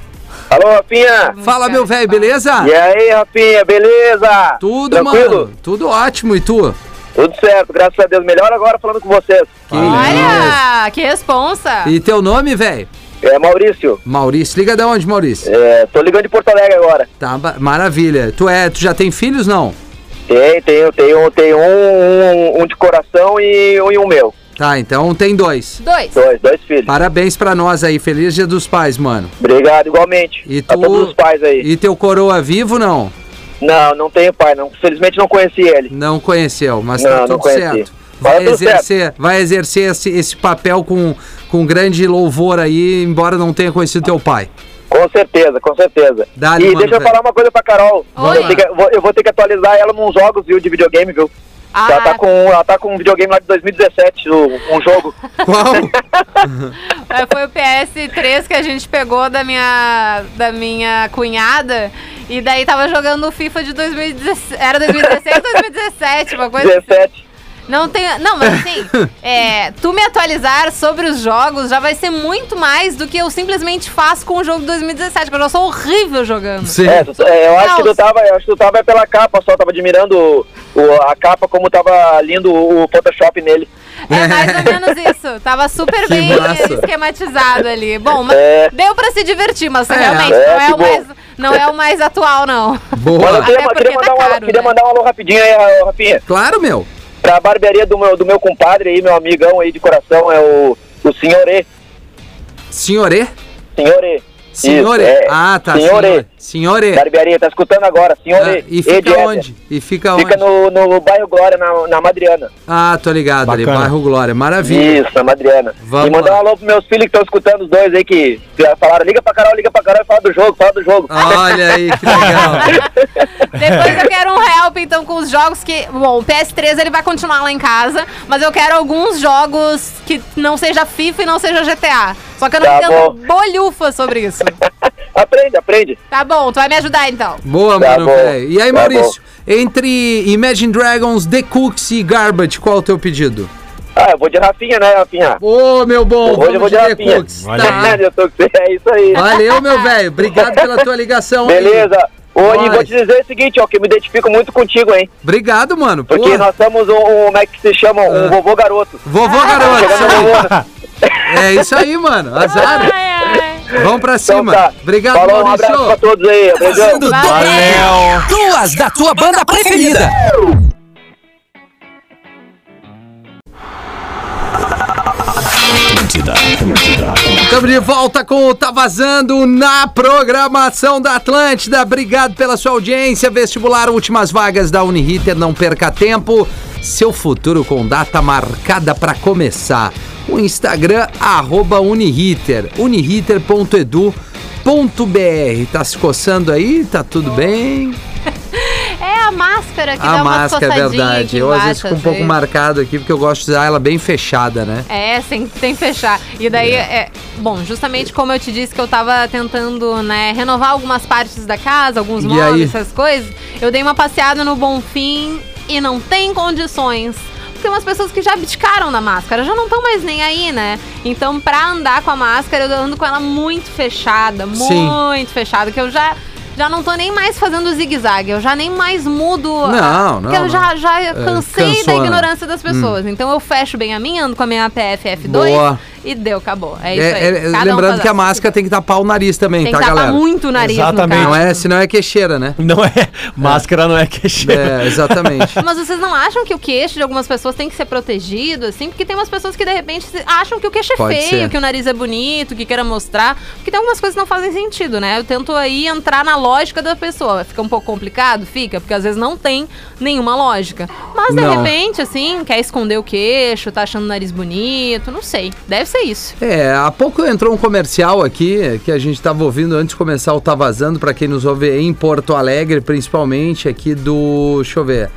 Speaker 8: Alô, Rafinha.
Speaker 4: fala meu velho, beleza?
Speaker 8: E aí, Rafinha, beleza?
Speaker 4: Tudo,
Speaker 8: Tranquilo?
Speaker 4: mano. Tudo ótimo. E tu?
Speaker 8: Tudo certo, graças a Deus. Melhor agora falando com vocês.
Speaker 4: Que
Speaker 3: Olha, que responsa.
Speaker 4: E teu nome, velho?
Speaker 8: É Maurício.
Speaker 4: Maurício. Liga de onde, Maurício?
Speaker 8: É, tô ligando de Porto Alegre agora.
Speaker 4: Tá, maravilha. Tu é, tu já tem filhos, não?
Speaker 8: Tem, tenho, tenho, tenho um, um, um de coração e um, e um meu.
Speaker 4: Tá, então tem dois.
Speaker 3: Dois.
Speaker 8: Dois, dois filhos.
Speaker 4: Parabéns pra nós aí. Feliz Dia dos Pais, mano.
Speaker 8: Obrigado, igualmente.
Speaker 4: E
Speaker 8: A
Speaker 4: tu-
Speaker 8: todos os pais aí.
Speaker 4: E teu coroa vivo, não?
Speaker 8: Não, não tenho pai, não. Felizmente não conheci ele.
Speaker 4: Não conheceu, mas
Speaker 8: Não,
Speaker 4: tá tudo
Speaker 8: conheci.
Speaker 4: certo. Vai exercer, vai exercer esse, esse papel com, com grande louvor aí, embora não tenha conhecido teu pai.
Speaker 8: Com certeza, com certeza. E
Speaker 4: mano,
Speaker 8: deixa eu
Speaker 4: velho.
Speaker 8: falar uma coisa pra Carol. Eu, que- eu vou, eu vou ter que atualizar ela nos jogos, viu, de videogame, viu?
Speaker 3: Ah,
Speaker 8: Ela, tá com, ela tá com um videogame lá de 2017, o- um jogo.
Speaker 4: Qual?
Speaker 3: é, foi o PS3 que a gente pegou da minha, da minha cunhada. E daí tava jogando o FIFA de 2017. Era 2016 ou 2017, uma coisa assim.
Speaker 8: 17.
Speaker 3: Não tem. Não, mas assim, é, tu me atualizar sobre os jogos já vai ser muito mais do que eu simplesmente faço com o jogo de 2017, porque eu já sou horrível jogando.
Speaker 4: Sim.
Speaker 8: É, tu- é, eu acho que tu tava, eu acho que tu tava pela capa só, tava admirando o, o- a capa, como tava lindo o, o Photoshop nele.
Speaker 3: É mais ou menos isso. Tava super
Speaker 4: Que
Speaker 3: bem
Speaker 4: massa.
Speaker 3: esquematizado ali. Bom, mas
Speaker 8: É.
Speaker 3: deu pra se divertir, mas
Speaker 4: É.
Speaker 3: realmente
Speaker 8: É,
Speaker 3: não, é o
Speaker 8: bom.
Speaker 3: mais, não é o mais atual, não.
Speaker 8: Mas eu
Speaker 4: Boa.
Speaker 8: queria,
Speaker 3: Até
Speaker 8: queria
Speaker 3: porque
Speaker 8: mandar,
Speaker 3: tá
Speaker 8: um,
Speaker 3: caro,
Speaker 8: queria
Speaker 3: né?
Speaker 8: mandar um alô rapidinho aí, Rafinha.
Speaker 4: Claro, meu.
Speaker 8: Pra barbearia do meu, do meu compadre aí, meu amigão aí de coração, é o, o Senhorê.
Speaker 4: Senhorê?
Speaker 8: Senhorê.
Speaker 4: Senhorê.
Speaker 8: Isso, é.
Speaker 4: Ah, tá.
Speaker 8: Senhorê.
Speaker 4: Senhorê.
Speaker 8: Barbearia, tá escutando agora, Senhorê.
Speaker 4: Ah, e fica onde? E fica onde?
Speaker 8: Fica no, no bairro Glória, na, na Madriana.
Speaker 4: Ah, tô ligado ali.
Speaker 5: Bacana.
Speaker 4: Bairro Glória. Maravilha.
Speaker 8: Isso, na Madriana.
Speaker 4: Vamos
Speaker 8: e mandar
Speaker 4: lá.
Speaker 8: um alô pros meus filhos que estão escutando os dois aí que falaram, liga pra Carol, liga pra Carol e fala do jogo, fala do jogo.
Speaker 4: Olha aí, que legal.
Speaker 3: Depois eu quero um help, então, com os jogos que. Bom, o PS3 ele vai continuar lá em casa, mas eu quero alguns jogos que não seja FIFA e não seja GTA. Só que eu não
Speaker 8: Tá
Speaker 3: entendo bolhufa sobre isso.
Speaker 8: aprende, aprende.
Speaker 3: Tá bom, tu vai me ajudar então.
Speaker 4: Boa,
Speaker 8: Tá
Speaker 4: mano,
Speaker 8: bom.
Speaker 4: velho. E aí,
Speaker 8: Tá
Speaker 4: Maurício? Entre Imagine Dragons, The Cooks e Garbage, qual é o teu pedido?
Speaker 8: Ah, eu vou de Rafinha, né, Rafinha?
Speaker 4: Ô, meu bom,
Speaker 8: Hoje eu vou de
Speaker 4: The
Speaker 8: Rafinha.
Speaker 4: Cooks. Tá.
Speaker 8: eu tô com você, é isso aí.
Speaker 4: Valeu, meu velho. Obrigado pela tua ligação. aí.
Speaker 8: Beleza. Ô, e
Speaker 4: Nós.
Speaker 8: vou te dizer o seguinte, ó, que eu me identifico muito contigo, hein?
Speaker 4: Obrigado, mano.
Speaker 8: Porque
Speaker 4: Porra.
Speaker 8: nós somos um, um, como é que se chama? Um
Speaker 4: Ah.
Speaker 8: vovô garoto.
Speaker 4: Vovô garoto. Aí.
Speaker 8: vovô.
Speaker 4: É isso aí, mano. Azar.
Speaker 3: Ai, ai.
Speaker 4: Vamos pra
Speaker 8: Então
Speaker 4: cima.
Speaker 8: tá.
Speaker 4: Obrigado,
Speaker 8: Falou, um abraço pra
Speaker 4: Maurício.
Speaker 8: todos aí. Beijão.
Speaker 3: Valeu.
Speaker 1: Duas da tua banda preferida.
Speaker 4: Estamos de volta com o Tá Vazando na programação da Atlântida. Obrigado pela sua audiência. Vestibular, últimas vagas da Uniriter. Não perca tempo. Seu futuro com data marcada para começar. O Instagram, arroba Uniriter. uniriter.edu.br. Tá se coçando aí? Tá tudo bem?
Speaker 3: É a máscara que
Speaker 4: A
Speaker 3: dá uma
Speaker 4: máscara, é
Speaker 3: coçadinha
Speaker 4: verdade.
Speaker 3: aqui
Speaker 4: Eu às vezes fico um pouco marcado aqui porque eu gosto de usar ela bem fechada, né?
Speaker 3: É, sem, sem fechar. E daí, é. bom, justamente como eu te disse que eu tava tentando, né, renovar algumas partes da casa, alguns móveis, essas coisas, eu dei uma passeada no Bonfim e não tem condições. Tem umas pessoas que já abdicaram da máscara, já não estão mais nem aí, né? Então, pra andar com a máscara, eu ando com ela muito fechada,
Speaker 4: Sim.
Speaker 3: muito fechada, que eu já. Já não tô nem mais fazendo zigue-zague, eu já nem mais mudo. a-
Speaker 4: Não, não,
Speaker 3: Porque eu
Speaker 4: não.
Speaker 3: já, já cansei
Speaker 4: cansou,
Speaker 3: da
Speaker 4: né?
Speaker 3: ignorância das pessoas. Então eu fecho bem a minha, ando com a minha PF F2
Speaker 4: Boa.
Speaker 3: E deu, acabou. É isso
Speaker 4: É,
Speaker 3: aí.
Speaker 4: é,
Speaker 3: Cada um
Speaker 4: lembrando
Speaker 3: faz
Speaker 4: que a máscara tem que tapar o nariz também,
Speaker 3: Tem
Speaker 4: tá,
Speaker 3: que tapar
Speaker 4: galera?
Speaker 3: muito o nariz
Speaker 5: Exatamente.
Speaker 3: no
Speaker 4: Não é, senão é queixeira, né?
Speaker 5: Não é. Máscara não é queixeira.
Speaker 4: É, exatamente.
Speaker 3: Mas vocês não acham que o queixo de algumas pessoas tem que ser protegido, assim? Porque tem umas pessoas que de repente acham que o queixo é
Speaker 4: Pode
Speaker 3: feio,
Speaker 4: ser.
Speaker 3: que o nariz é bonito, que queira mostrar. Porque tem algumas coisas que não fazem sentido, né? Eu tento aí entrar na lógica da pessoa. Fica um pouco complicado? Fica, porque às vezes não tem nenhuma lógica. Mas de
Speaker 4: Não.
Speaker 3: repente, assim, quer esconder o queixo, tá achando o nariz bonito, não sei. Deve ser isso.
Speaker 4: É, há pouco entrou um comercial aqui que a gente estava ouvindo antes de começar o Tá Vazando, para quem nos ouve em Porto Alegre, principalmente aqui do. Deixa eu ver.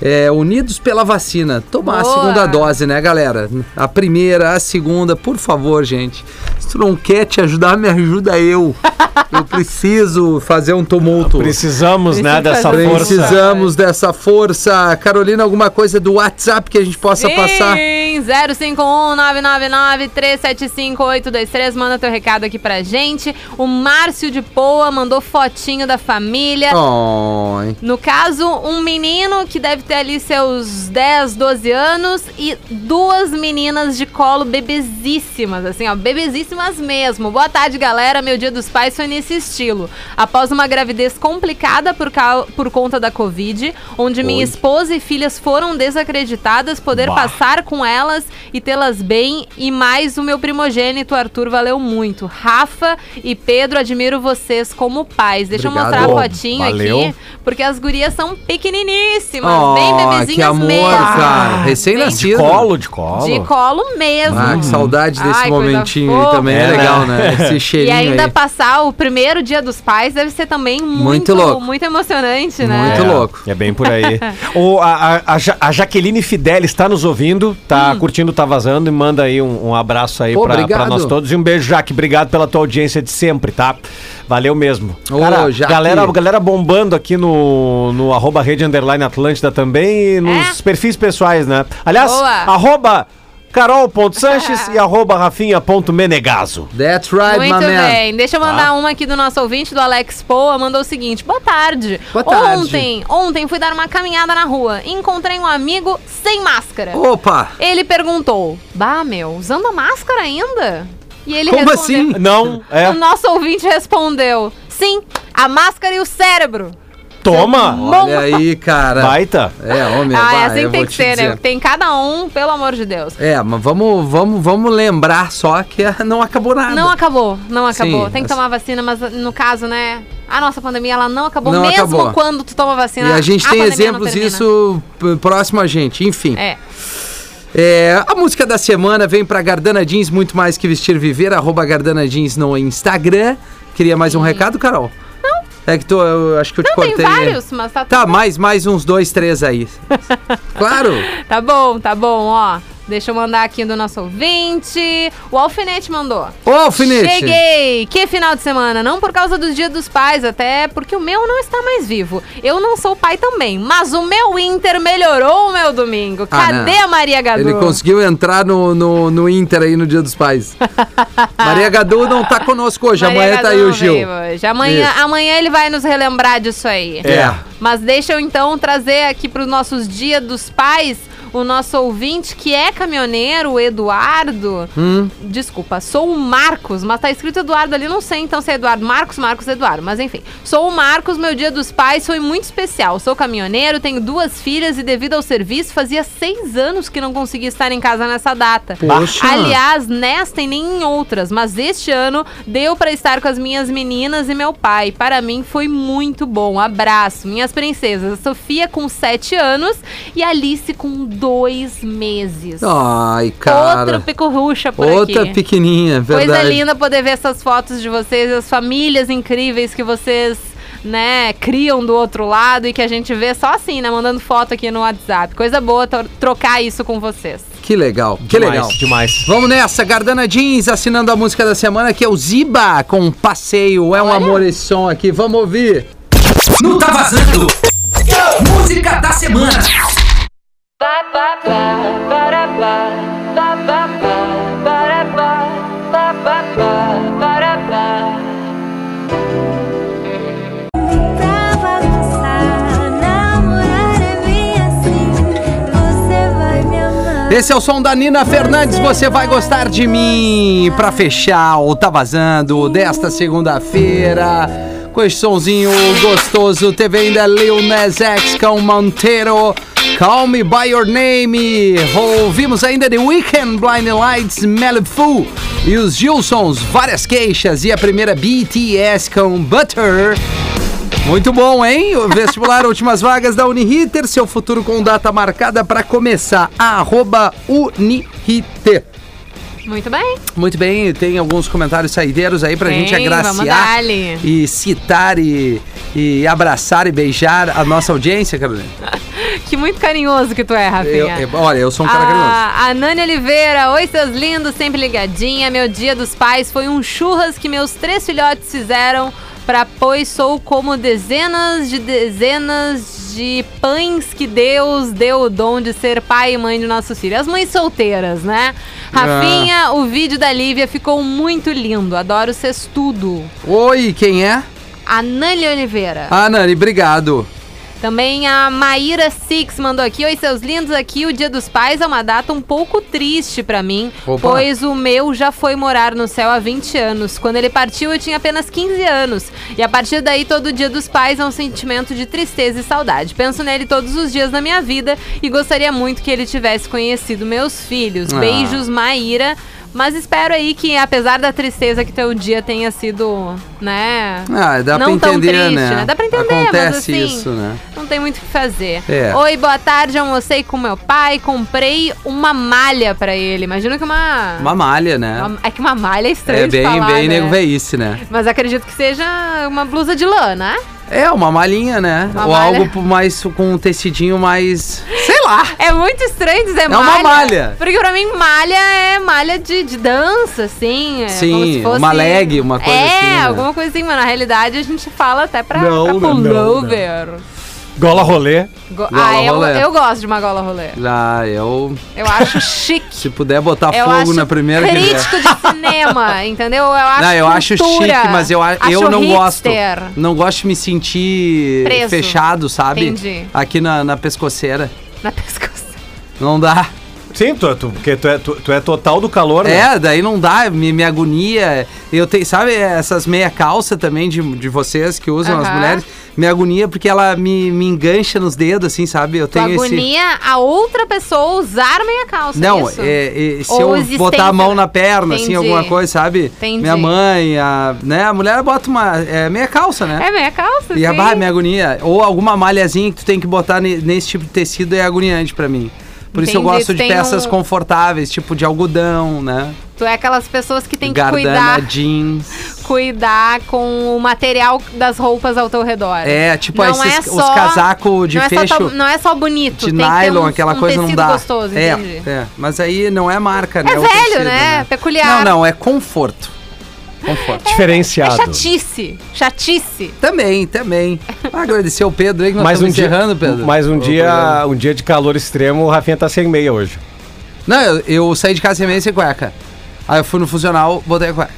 Speaker 4: É, Unidos pela vacina. Tomar a
Speaker 3: Boa.
Speaker 4: segunda dose, né, galera? A primeira, a segunda, por favor, gente. Se tu não quer te ajudar, me ajuda eu. Eu preciso fazer um tumulto.
Speaker 5: Precisamos, né,
Speaker 3: Precisa
Speaker 5: dessa força.
Speaker 4: Precisamos dessa força. Carolina, alguma coisa do WhatsApp que a gente possa passar?
Speaker 3: Sim, 051-999-375-823. Manda teu recado aqui pra gente. O Márcio de Poa mandou fotinho da família.
Speaker 4: Oi.
Speaker 3: No caso, um menino que deve ter ali seus 10, 12 anos e duas meninas de colo bebezíssimas, assim, ó, bebezíssimas mesmo. Boa tarde, galera. Meu dia dos pais foi nesse estilo. Após uma gravidez complicada por, por conta da Covid, onde minha esposa e filhas foram desacreditadas, poder
Speaker 5: Bah.
Speaker 3: passar com elas e tê-las bem. E mais o meu primogênito, Arthur, valeu muito. Rafa e Pedro, admiro vocês como pais. Deixa
Speaker 4: Obrigado.
Speaker 3: eu mostrar a fotinho
Speaker 5: Valeu.
Speaker 3: aqui, porque as gurias são pequeniníssimas,
Speaker 4: Oh,
Speaker 3: bem bebezinhas
Speaker 4: que amor,
Speaker 3: mesmo.
Speaker 4: cara.
Speaker 5: De
Speaker 4: Recém-nascido.
Speaker 5: colo, de colo.
Speaker 3: De colo mesmo.
Speaker 4: Ah, que saudade desse
Speaker 3: Ai,
Speaker 4: momentinho aí também. É,
Speaker 5: É,
Speaker 4: legal,
Speaker 5: né?
Speaker 4: né? Esse
Speaker 3: E
Speaker 4: cheirinho
Speaker 3: ainda
Speaker 4: aí.
Speaker 3: passar o primeiro dia dos pais deve ser também muito,
Speaker 4: Muito louco.
Speaker 3: muito emocionante, né?
Speaker 4: Muito
Speaker 5: É,
Speaker 4: louco.
Speaker 5: É bem por aí. o, a, a- a Ja- a Jaqueline Fidelis está nos ouvindo, tá curtindo, tá vazando e manda aí um, um abraço aí
Speaker 4: Pô,
Speaker 5: pra, nós todos. E um beijo, Jaque. Obrigado pela tua audiência de sempre, tá? Valeu mesmo.
Speaker 4: Ô,
Speaker 5: Cara,
Speaker 4: Jaque.
Speaker 5: galera, galera bombando aqui no, no arroba rede underline Atlântida também e nos
Speaker 3: É?
Speaker 5: perfis pessoais, né? Aliás,
Speaker 3: Boa.
Speaker 5: arroba carol.sanches e arroba rafinha.menegaso.
Speaker 4: That's right,
Speaker 3: Muito
Speaker 4: my man.
Speaker 3: bem. Deixa eu mandar
Speaker 5: Tá.
Speaker 3: uma aqui do nosso ouvinte, do Alex Poa. Mandou o seguinte: Boa tarde.
Speaker 4: Boa tarde.
Speaker 3: Ontem, ontem fui dar uma caminhada na rua e encontrei um amigo sem máscara.
Speaker 4: Opa!
Speaker 3: Ele perguntou: Bah, meu, usando a máscara ainda? E ele
Speaker 4: Como
Speaker 3: respondeu-
Speaker 4: assim?
Speaker 5: Não, é.
Speaker 3: O nosso ouvinte respondeu: Sim, a máscara e o cérebro.
Speaker 5: Toma!
Speaker 4: Olha aí, cara.
Speaker 5: Baita.
Speaker 4: É, homem,
Speaker 3: ah, é
Speaker 4: vai,
Speaker 3: assim
Speaker 4: eu
Speaker 3: que tem que
Speaker 4: te
Speaker 3: ser, né?
Speaker 4: dizer.
Speaker 3: Tem cada um, pelo amor de Deus.
Speaker 4: É, mas vamos, vamos, vamos lembrar só que não acabou nada.
Speaker 3: Não acabou, não acabou.
Speaker 4: Sim,
Speaker 3: Tem que tomar vacina, mas no caso, né? A nossa pandemia, ela não acabou.
Speaker 4: Não
Speaker 3: mesmo
Speaker 4: acabou.
Speaker 3: quando tu toma vacina.
Speaker 4: E a gente tem
Speaker 3: pandemia não
Speaker 4: exemplos disso próximo a gente, enfim.
Speaker 3: É.
Speaker 4: É, a música da semana vem pra Gardana Jeans, muito mais que vestir viver, arroba Gardana Jeans no Instagram. Queria mais um recado, Carol? É que tu, eu acho que eu te
Speaker 3: Não, tem
Speaker 4: cortei.
Speaker 3: vários, mas tá
Speaker 4: Tá, mais, mais uns dois, três aí. claro.
Speaker 3: Tá bom, tá bom, ó. Deixa eu mandar aqui do nosso ouvinte. O Alfinete mandou.
Speaker 4: Ô, Alfinete.
Speaker 3: Cheguei! Que final de semana? Não por causa do dia dos pais, até porque o meu não está mais vivo. Eu não sou pai também, mas o meu Inter melhorou o meu domingo.
Speaker 4: Ah,
Speaker 3: Cadê
Speaker 4: não.
Speaker 3: a Maria Gadu?
Speaker 4: Ele conseguiu entrar no, no, no Inter aí no Dia dos Pais. Maria Gadu não tá conosco hoje,
Speaker 3: Maria
Speaker 4: amanhã tá
Speaker 3: Gadu
Speaker 4: aí o Gil.
Speaker 3: hoje. Amanhã,
Speaker 4: Isso.
Speaker 3: amanhã ele vai nos relembrar disso aí.
Speaker 5: É.
Speaker 3: Mas deixa eu então trazer aqui para os nossos Dia dos Pais o nosso ouvinte que é caminhoneiro, o Eduardo.
Speaker 4: Hum.
Speaker 3: Desculpa, sou o Marcos, mas tá escrito Eduardo ali, não sei então se é Eduardo. Marcos, Marcos, Eduardo, mas enfim. Sou o Marcos, meu dia dos pais foi muito especial. Sou caminhoneiro, tenho duas filhas e devido ao serviço fazia seis anos que não conseguia estar em casa nessa data.
Speaker 4: Poxa.
Speaker 3: Aliás, nesta e nem em outras, mas este ano deu pra estar com as minhas meninas e meu pai. Para mim foi muito bom. Abraço, minhas princesas. A Sofia com sete anos e a Alice com dois meses.
Speaker 4: Ai, cara.
Speaker 3: Outra picurrucha por
Speaker 4: Outra
Speaker 3: aqui.
Speaker 4: pequenininha, verdade.
Speaker 3: Coisa linda poder ver essas fotos de vocês, as famílias incríveis que vocês, né, criam do outro lado e que a gente vê só assim, né, mandando foto aqui no WhatsApp. Coisa boa tro- trocar isso com vocês.
Speaker 4: Que legal, que
Speaker 5: Demais,
Speaker 4: legal.
Speaker 5: Demais.
Speaker 4: Vamos nessa, Gardana Jeans assinando a música da semana, que é o Ziba com Passeio. É um
Speaker 3: Olha.
Speaker 4: amor esse som aqui, vamos ouvir.
Speaker 1: Não tá vazando. Música da semana.
Speaker 4: Esse é o som da Nina Fernandes, você vai gostar de mim. Pra fechar o Tá Vazando desta segunda-feira. Com esse sonzinho gostoso, teve ainda Lil Nas X com Monteiro. Call Me By Your Name. Ouvimos ainda The Weekend, Blind Lights, Malibu. E os Gilsons, várias queixas. E a primeira BTS com Butter. Muito bom, hein? O vestibular Últimas Vagas da Uniriter, seu futuro com data marcada para começar. Arroba Uniriter.
Speaker 3: Muito bem.
Speaker 4: Muito bem, tem alguns comentários saideiros aí pra
Speaker 3: Tem,
Speaker 4: gente agraciar e citar e, e abraçar e beijar a nossa audiência, Carolina.
Speaker 3: Muito carinhoso que tu é, Rafinha.
Speaker 4: Eu- eu- olha, eu sou um cara carinhoso.
Speaker 3: a, a Nani Oliveira, oi seus lindos, sempre ligadinha. Meu dia dos pais foi um churras que meus três filhotes fizeram pra pois sou como dezenas de dezenas de pães que Deus deu o dom de ser pai e mãe de nossos filhos. As mães solteiras, né?
Speaker 4: Ah.
Speaker 3: Rafinha, o vídeo da Lívia ficou muito lindo. Adoro tudo.
Speaker 4: Oi, quem é?
Speaker 3: A Nani Oliveira.
Speaker 4: Ah, Nani, obrigado.
Speaker 3: Também a Maíra Six mandou aqui. Oi, seus lindos. Aqui o Dia dos Pais é uma data um pouco triste pra mim,
Speaker 4: Opa.
Speaker 3: pois o meu já foi morar no céu há 20 anos. Quando ele partiu, eu tinha apenas 15 anos. E a partir daí, todo Dia dos Pais é um sentimento de tristeza e saudade. Penso nele todos os dias da minha vida e gostaria muito que ele tivesse conhecido meus filhos.
Speaker 4: Ah.
Speaker 3: Beijos, Maíra. Mas espero aí que, apesar da tristeza, que teu dia tenha sido, né?
Speaker 4: Ah, dá
Speaker 3: não
Speaker 4: pra
Speaker 3: tão
Speaker 4: entender,
Speaker 3: triste,
Speaker 4: né?
Speaker 3: né? Dá pra entender, mas
Speaker 4: Acontece
Speaker 3: assim,
Speaker 4: isso, né?
Speaker 3: não tem muito o que fazer.
Speaker 4: É.
Speaker 3: Oi, boa tarde. Almocei com meu pai. Comprei uma malha pra ele. Imagina que uma.
Speaker 4: Uma malha, né?
Speaker 3: uma- é que uma malha é estranho
Speaker 4: É bem,
Speaker 3: falar,
Speaker 4: bem
Speaker 3: né?
Speaker 4: nego veice, né?
Speaker 3: Mas acredito que seja uma blusa de lã, né?
Speaker 4: É, uma malhinha, né?
Speaker 3: Uma
Speaker 4: Ou
Speaker 3: malha.
Speaker 4: algo mais com um tecidinho mais. Lá.
Speaker 3: É muito estranho dizer
Speaker 4: É uma
Speaker 3: malha.
Speaker 4: malha.
Speaker 3: Porque pra mim, malha é malha de, de dança, assim. É
Speaker 4: Sim,
Speaker 3: como se fosse...
Speaker 4: uma leg, uma coisa
Speaker 3: é,
Speaker 4: assim, né?
Speaker 3: alguma coisa assim, mas na realidade a gente fala até pra,
Speaker 5: Não,
Speaker 3: pra
Speaker 5: não, não,
Speaker 3: pullover.
Speaker 5: Gola rolê.
Speaker 3: Go-
Speaker 4: Gola
Speaker 3: ah, eu,
Speaker 4: rolê.
Speaker 3: eu gosto de uma gola rolê.
Speaker 4: Ah, eu.
Speaker 3: Eu acho chique.
Speaker 4: Se puder botar
Speaker 3: Eu
Speaker 4: fogo
Speaker 3: acho
Speaker 4: na primeira que
Speaker 3: crítico de cinema, entendeu? Eu acho
Speaker 4: Não, eu acho chique, mas eu,
Speaker 3: acho
Speaker 4: eu não gosto.
Speaker 3: hipster.
Speaker 4: Não gosto de me sentir
Speaker 3: Preso.
Speaker 4: fechado, sabe?
Speaker 3: Entendi.
Speaker 4: Aqui na, na pescoceira.
Speaker 3: Na pescoço.
Speaker 4: Não dá.
Speaker 5: Sim, tu, tu, porque tu é, tu, tu é total do calor, né?
Speaker 4: É, daí não dá, me, me agonia. Eu tenho, sabe, essas meia calça também de, de vocês que usam as
Speaker 3: Aham.
Speaker 4: mulheres, me agonia porque ela me, me engancha nos dedos, assim, sabe? Eu tenho esse.
Speaker 3: agonia a outra pessoa usar meia calça,
Speaker 4: Não, é, é, se
Speaker 3: Ou
Speaker 4: eu
Speaker 3: existência,
Speaker 4: botar a mão na perna, assim,
Speaker 3: Entendi.
Speaker 4: alguma coisa, sabe?
Speaker 3: Entendi.
Speaker 4: Minha mãe, a, né? A mulher bota uma é, meia calça, né?
Speaker 3: É meia calça,
Speaker 4: E a
Speaker 3: sim.
Speaker 4: barra, minha agonia. Ou alguma malhazinha que tu tem que botar ne- nesse tipo de tecido é agoniante pra mim. Por isso eu
Speaker 3: Entendi,
Speaker 4: gosto de peças
Speaker 3: um-
Speaker 4: confortáveis, tipo de algodão, né?
Speaker 3: Tu é aquelas pessoas que tem que
Speaker 4: Gardana
Speaker 3: cuidar,
Speaker 4: jeans.
Speaker 3: cuidar com o material das roupas ao teu redor.
Speaker 4: É, tipo
Speaker 3: Não
Speaker 4: esses,
Speaker 3: é
Speaker 4: os
Speaker 3: só-
Speaker 4: casacos de
Speaker 3: não, é só,
Speaker 4: fecho
Speaker 3: não é só bonito,
Speaker 4: de
Speaker 3: tem que ter
Speaker 4: nylon,
Speaker 3: um,
Speaker 4: aquela
Speaker 3: um
Speaker 4: coisa não dá.
Speaker 3: gostoso,
Speaker 4: é,
Speaker 3: entendi.
Speaker 4: é, mas aí não é marca, né?
Speaker 3: É velho,
Speaker 4: tecido,
Speaker 3: né? Peculiar.
Speaker 4: Não, não, é conforto. Conforto.
Speaker 3: É
Speaker 5: Diferenciado.
Speaker 3: chatice, chatice.
Speaker 4: Também, também. Agradecer o Pedro aí que nós
Speaker 5: Mais um
Speaker 4: estamos
Speaker 5: dia,
Speaker 4: encerrando, Pedro.
Speaker 5: mais um
Speaker 4: O
Speaker 5: dia,
Speaker 4: programa.
Speaker 5: um dia de calor extremo, o Rafinha tá sem meia hoje.
Speaker 4: Não, eu, eu saí de casa sem meia e sem cueca. Aí eu fui no funcional, botei a cueca.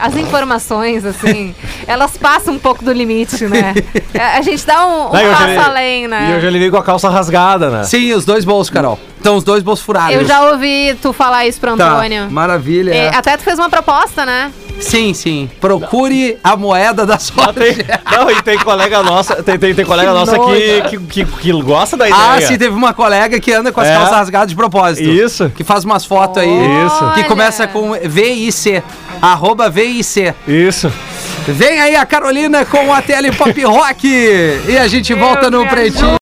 Speaker 3: As informações, assim, elas passam um pouco do limite, né? A a gente dá um, um
Speaker 5: Não, eu já
Speaker 3: passo
Speaker 5: li-
Speaker 3: além, né?
Speaker 5: E eu já liguei com a calça rasgada, né?
Speaker 4: Sim, os dois bolsos, Carol. Então, os dois bolsos furados.
Speaker 3: Eu já ouvi tu falar isso pro
Speaker 4: Tá,
Speaker 3: Antônio.
Speaker 4: maravilha.
Speaker 3: É, até tu fez uma proposta, né?
Speaker 4: Sim, sim. Procure a moeda da
Speaker 5: Ah,
Speaker 4: sorte.
Speaker 5: tem- não, e tem colega nossa, tem, tem, tem colega
Speaker 3: Que
Speaker 5: nossa que, que, que, que gosta da ideia.
Speaker 4: Ah, sim, teve uma colega que anda com as
Speaker 5: É.
Speaker 4: calças rasgadas de propósito.
Speaker 5: Isso.
Speaker 4: Que faz umas fotos aí.
Speaker 5: Isso.
Speaker 4: Que começa com VIC. Arroba VIC.
Speaker 5: Isso.
Speaker 4: Vem aí a Carolina com a Tele Pop Rock. E a gente volta no Pretinho.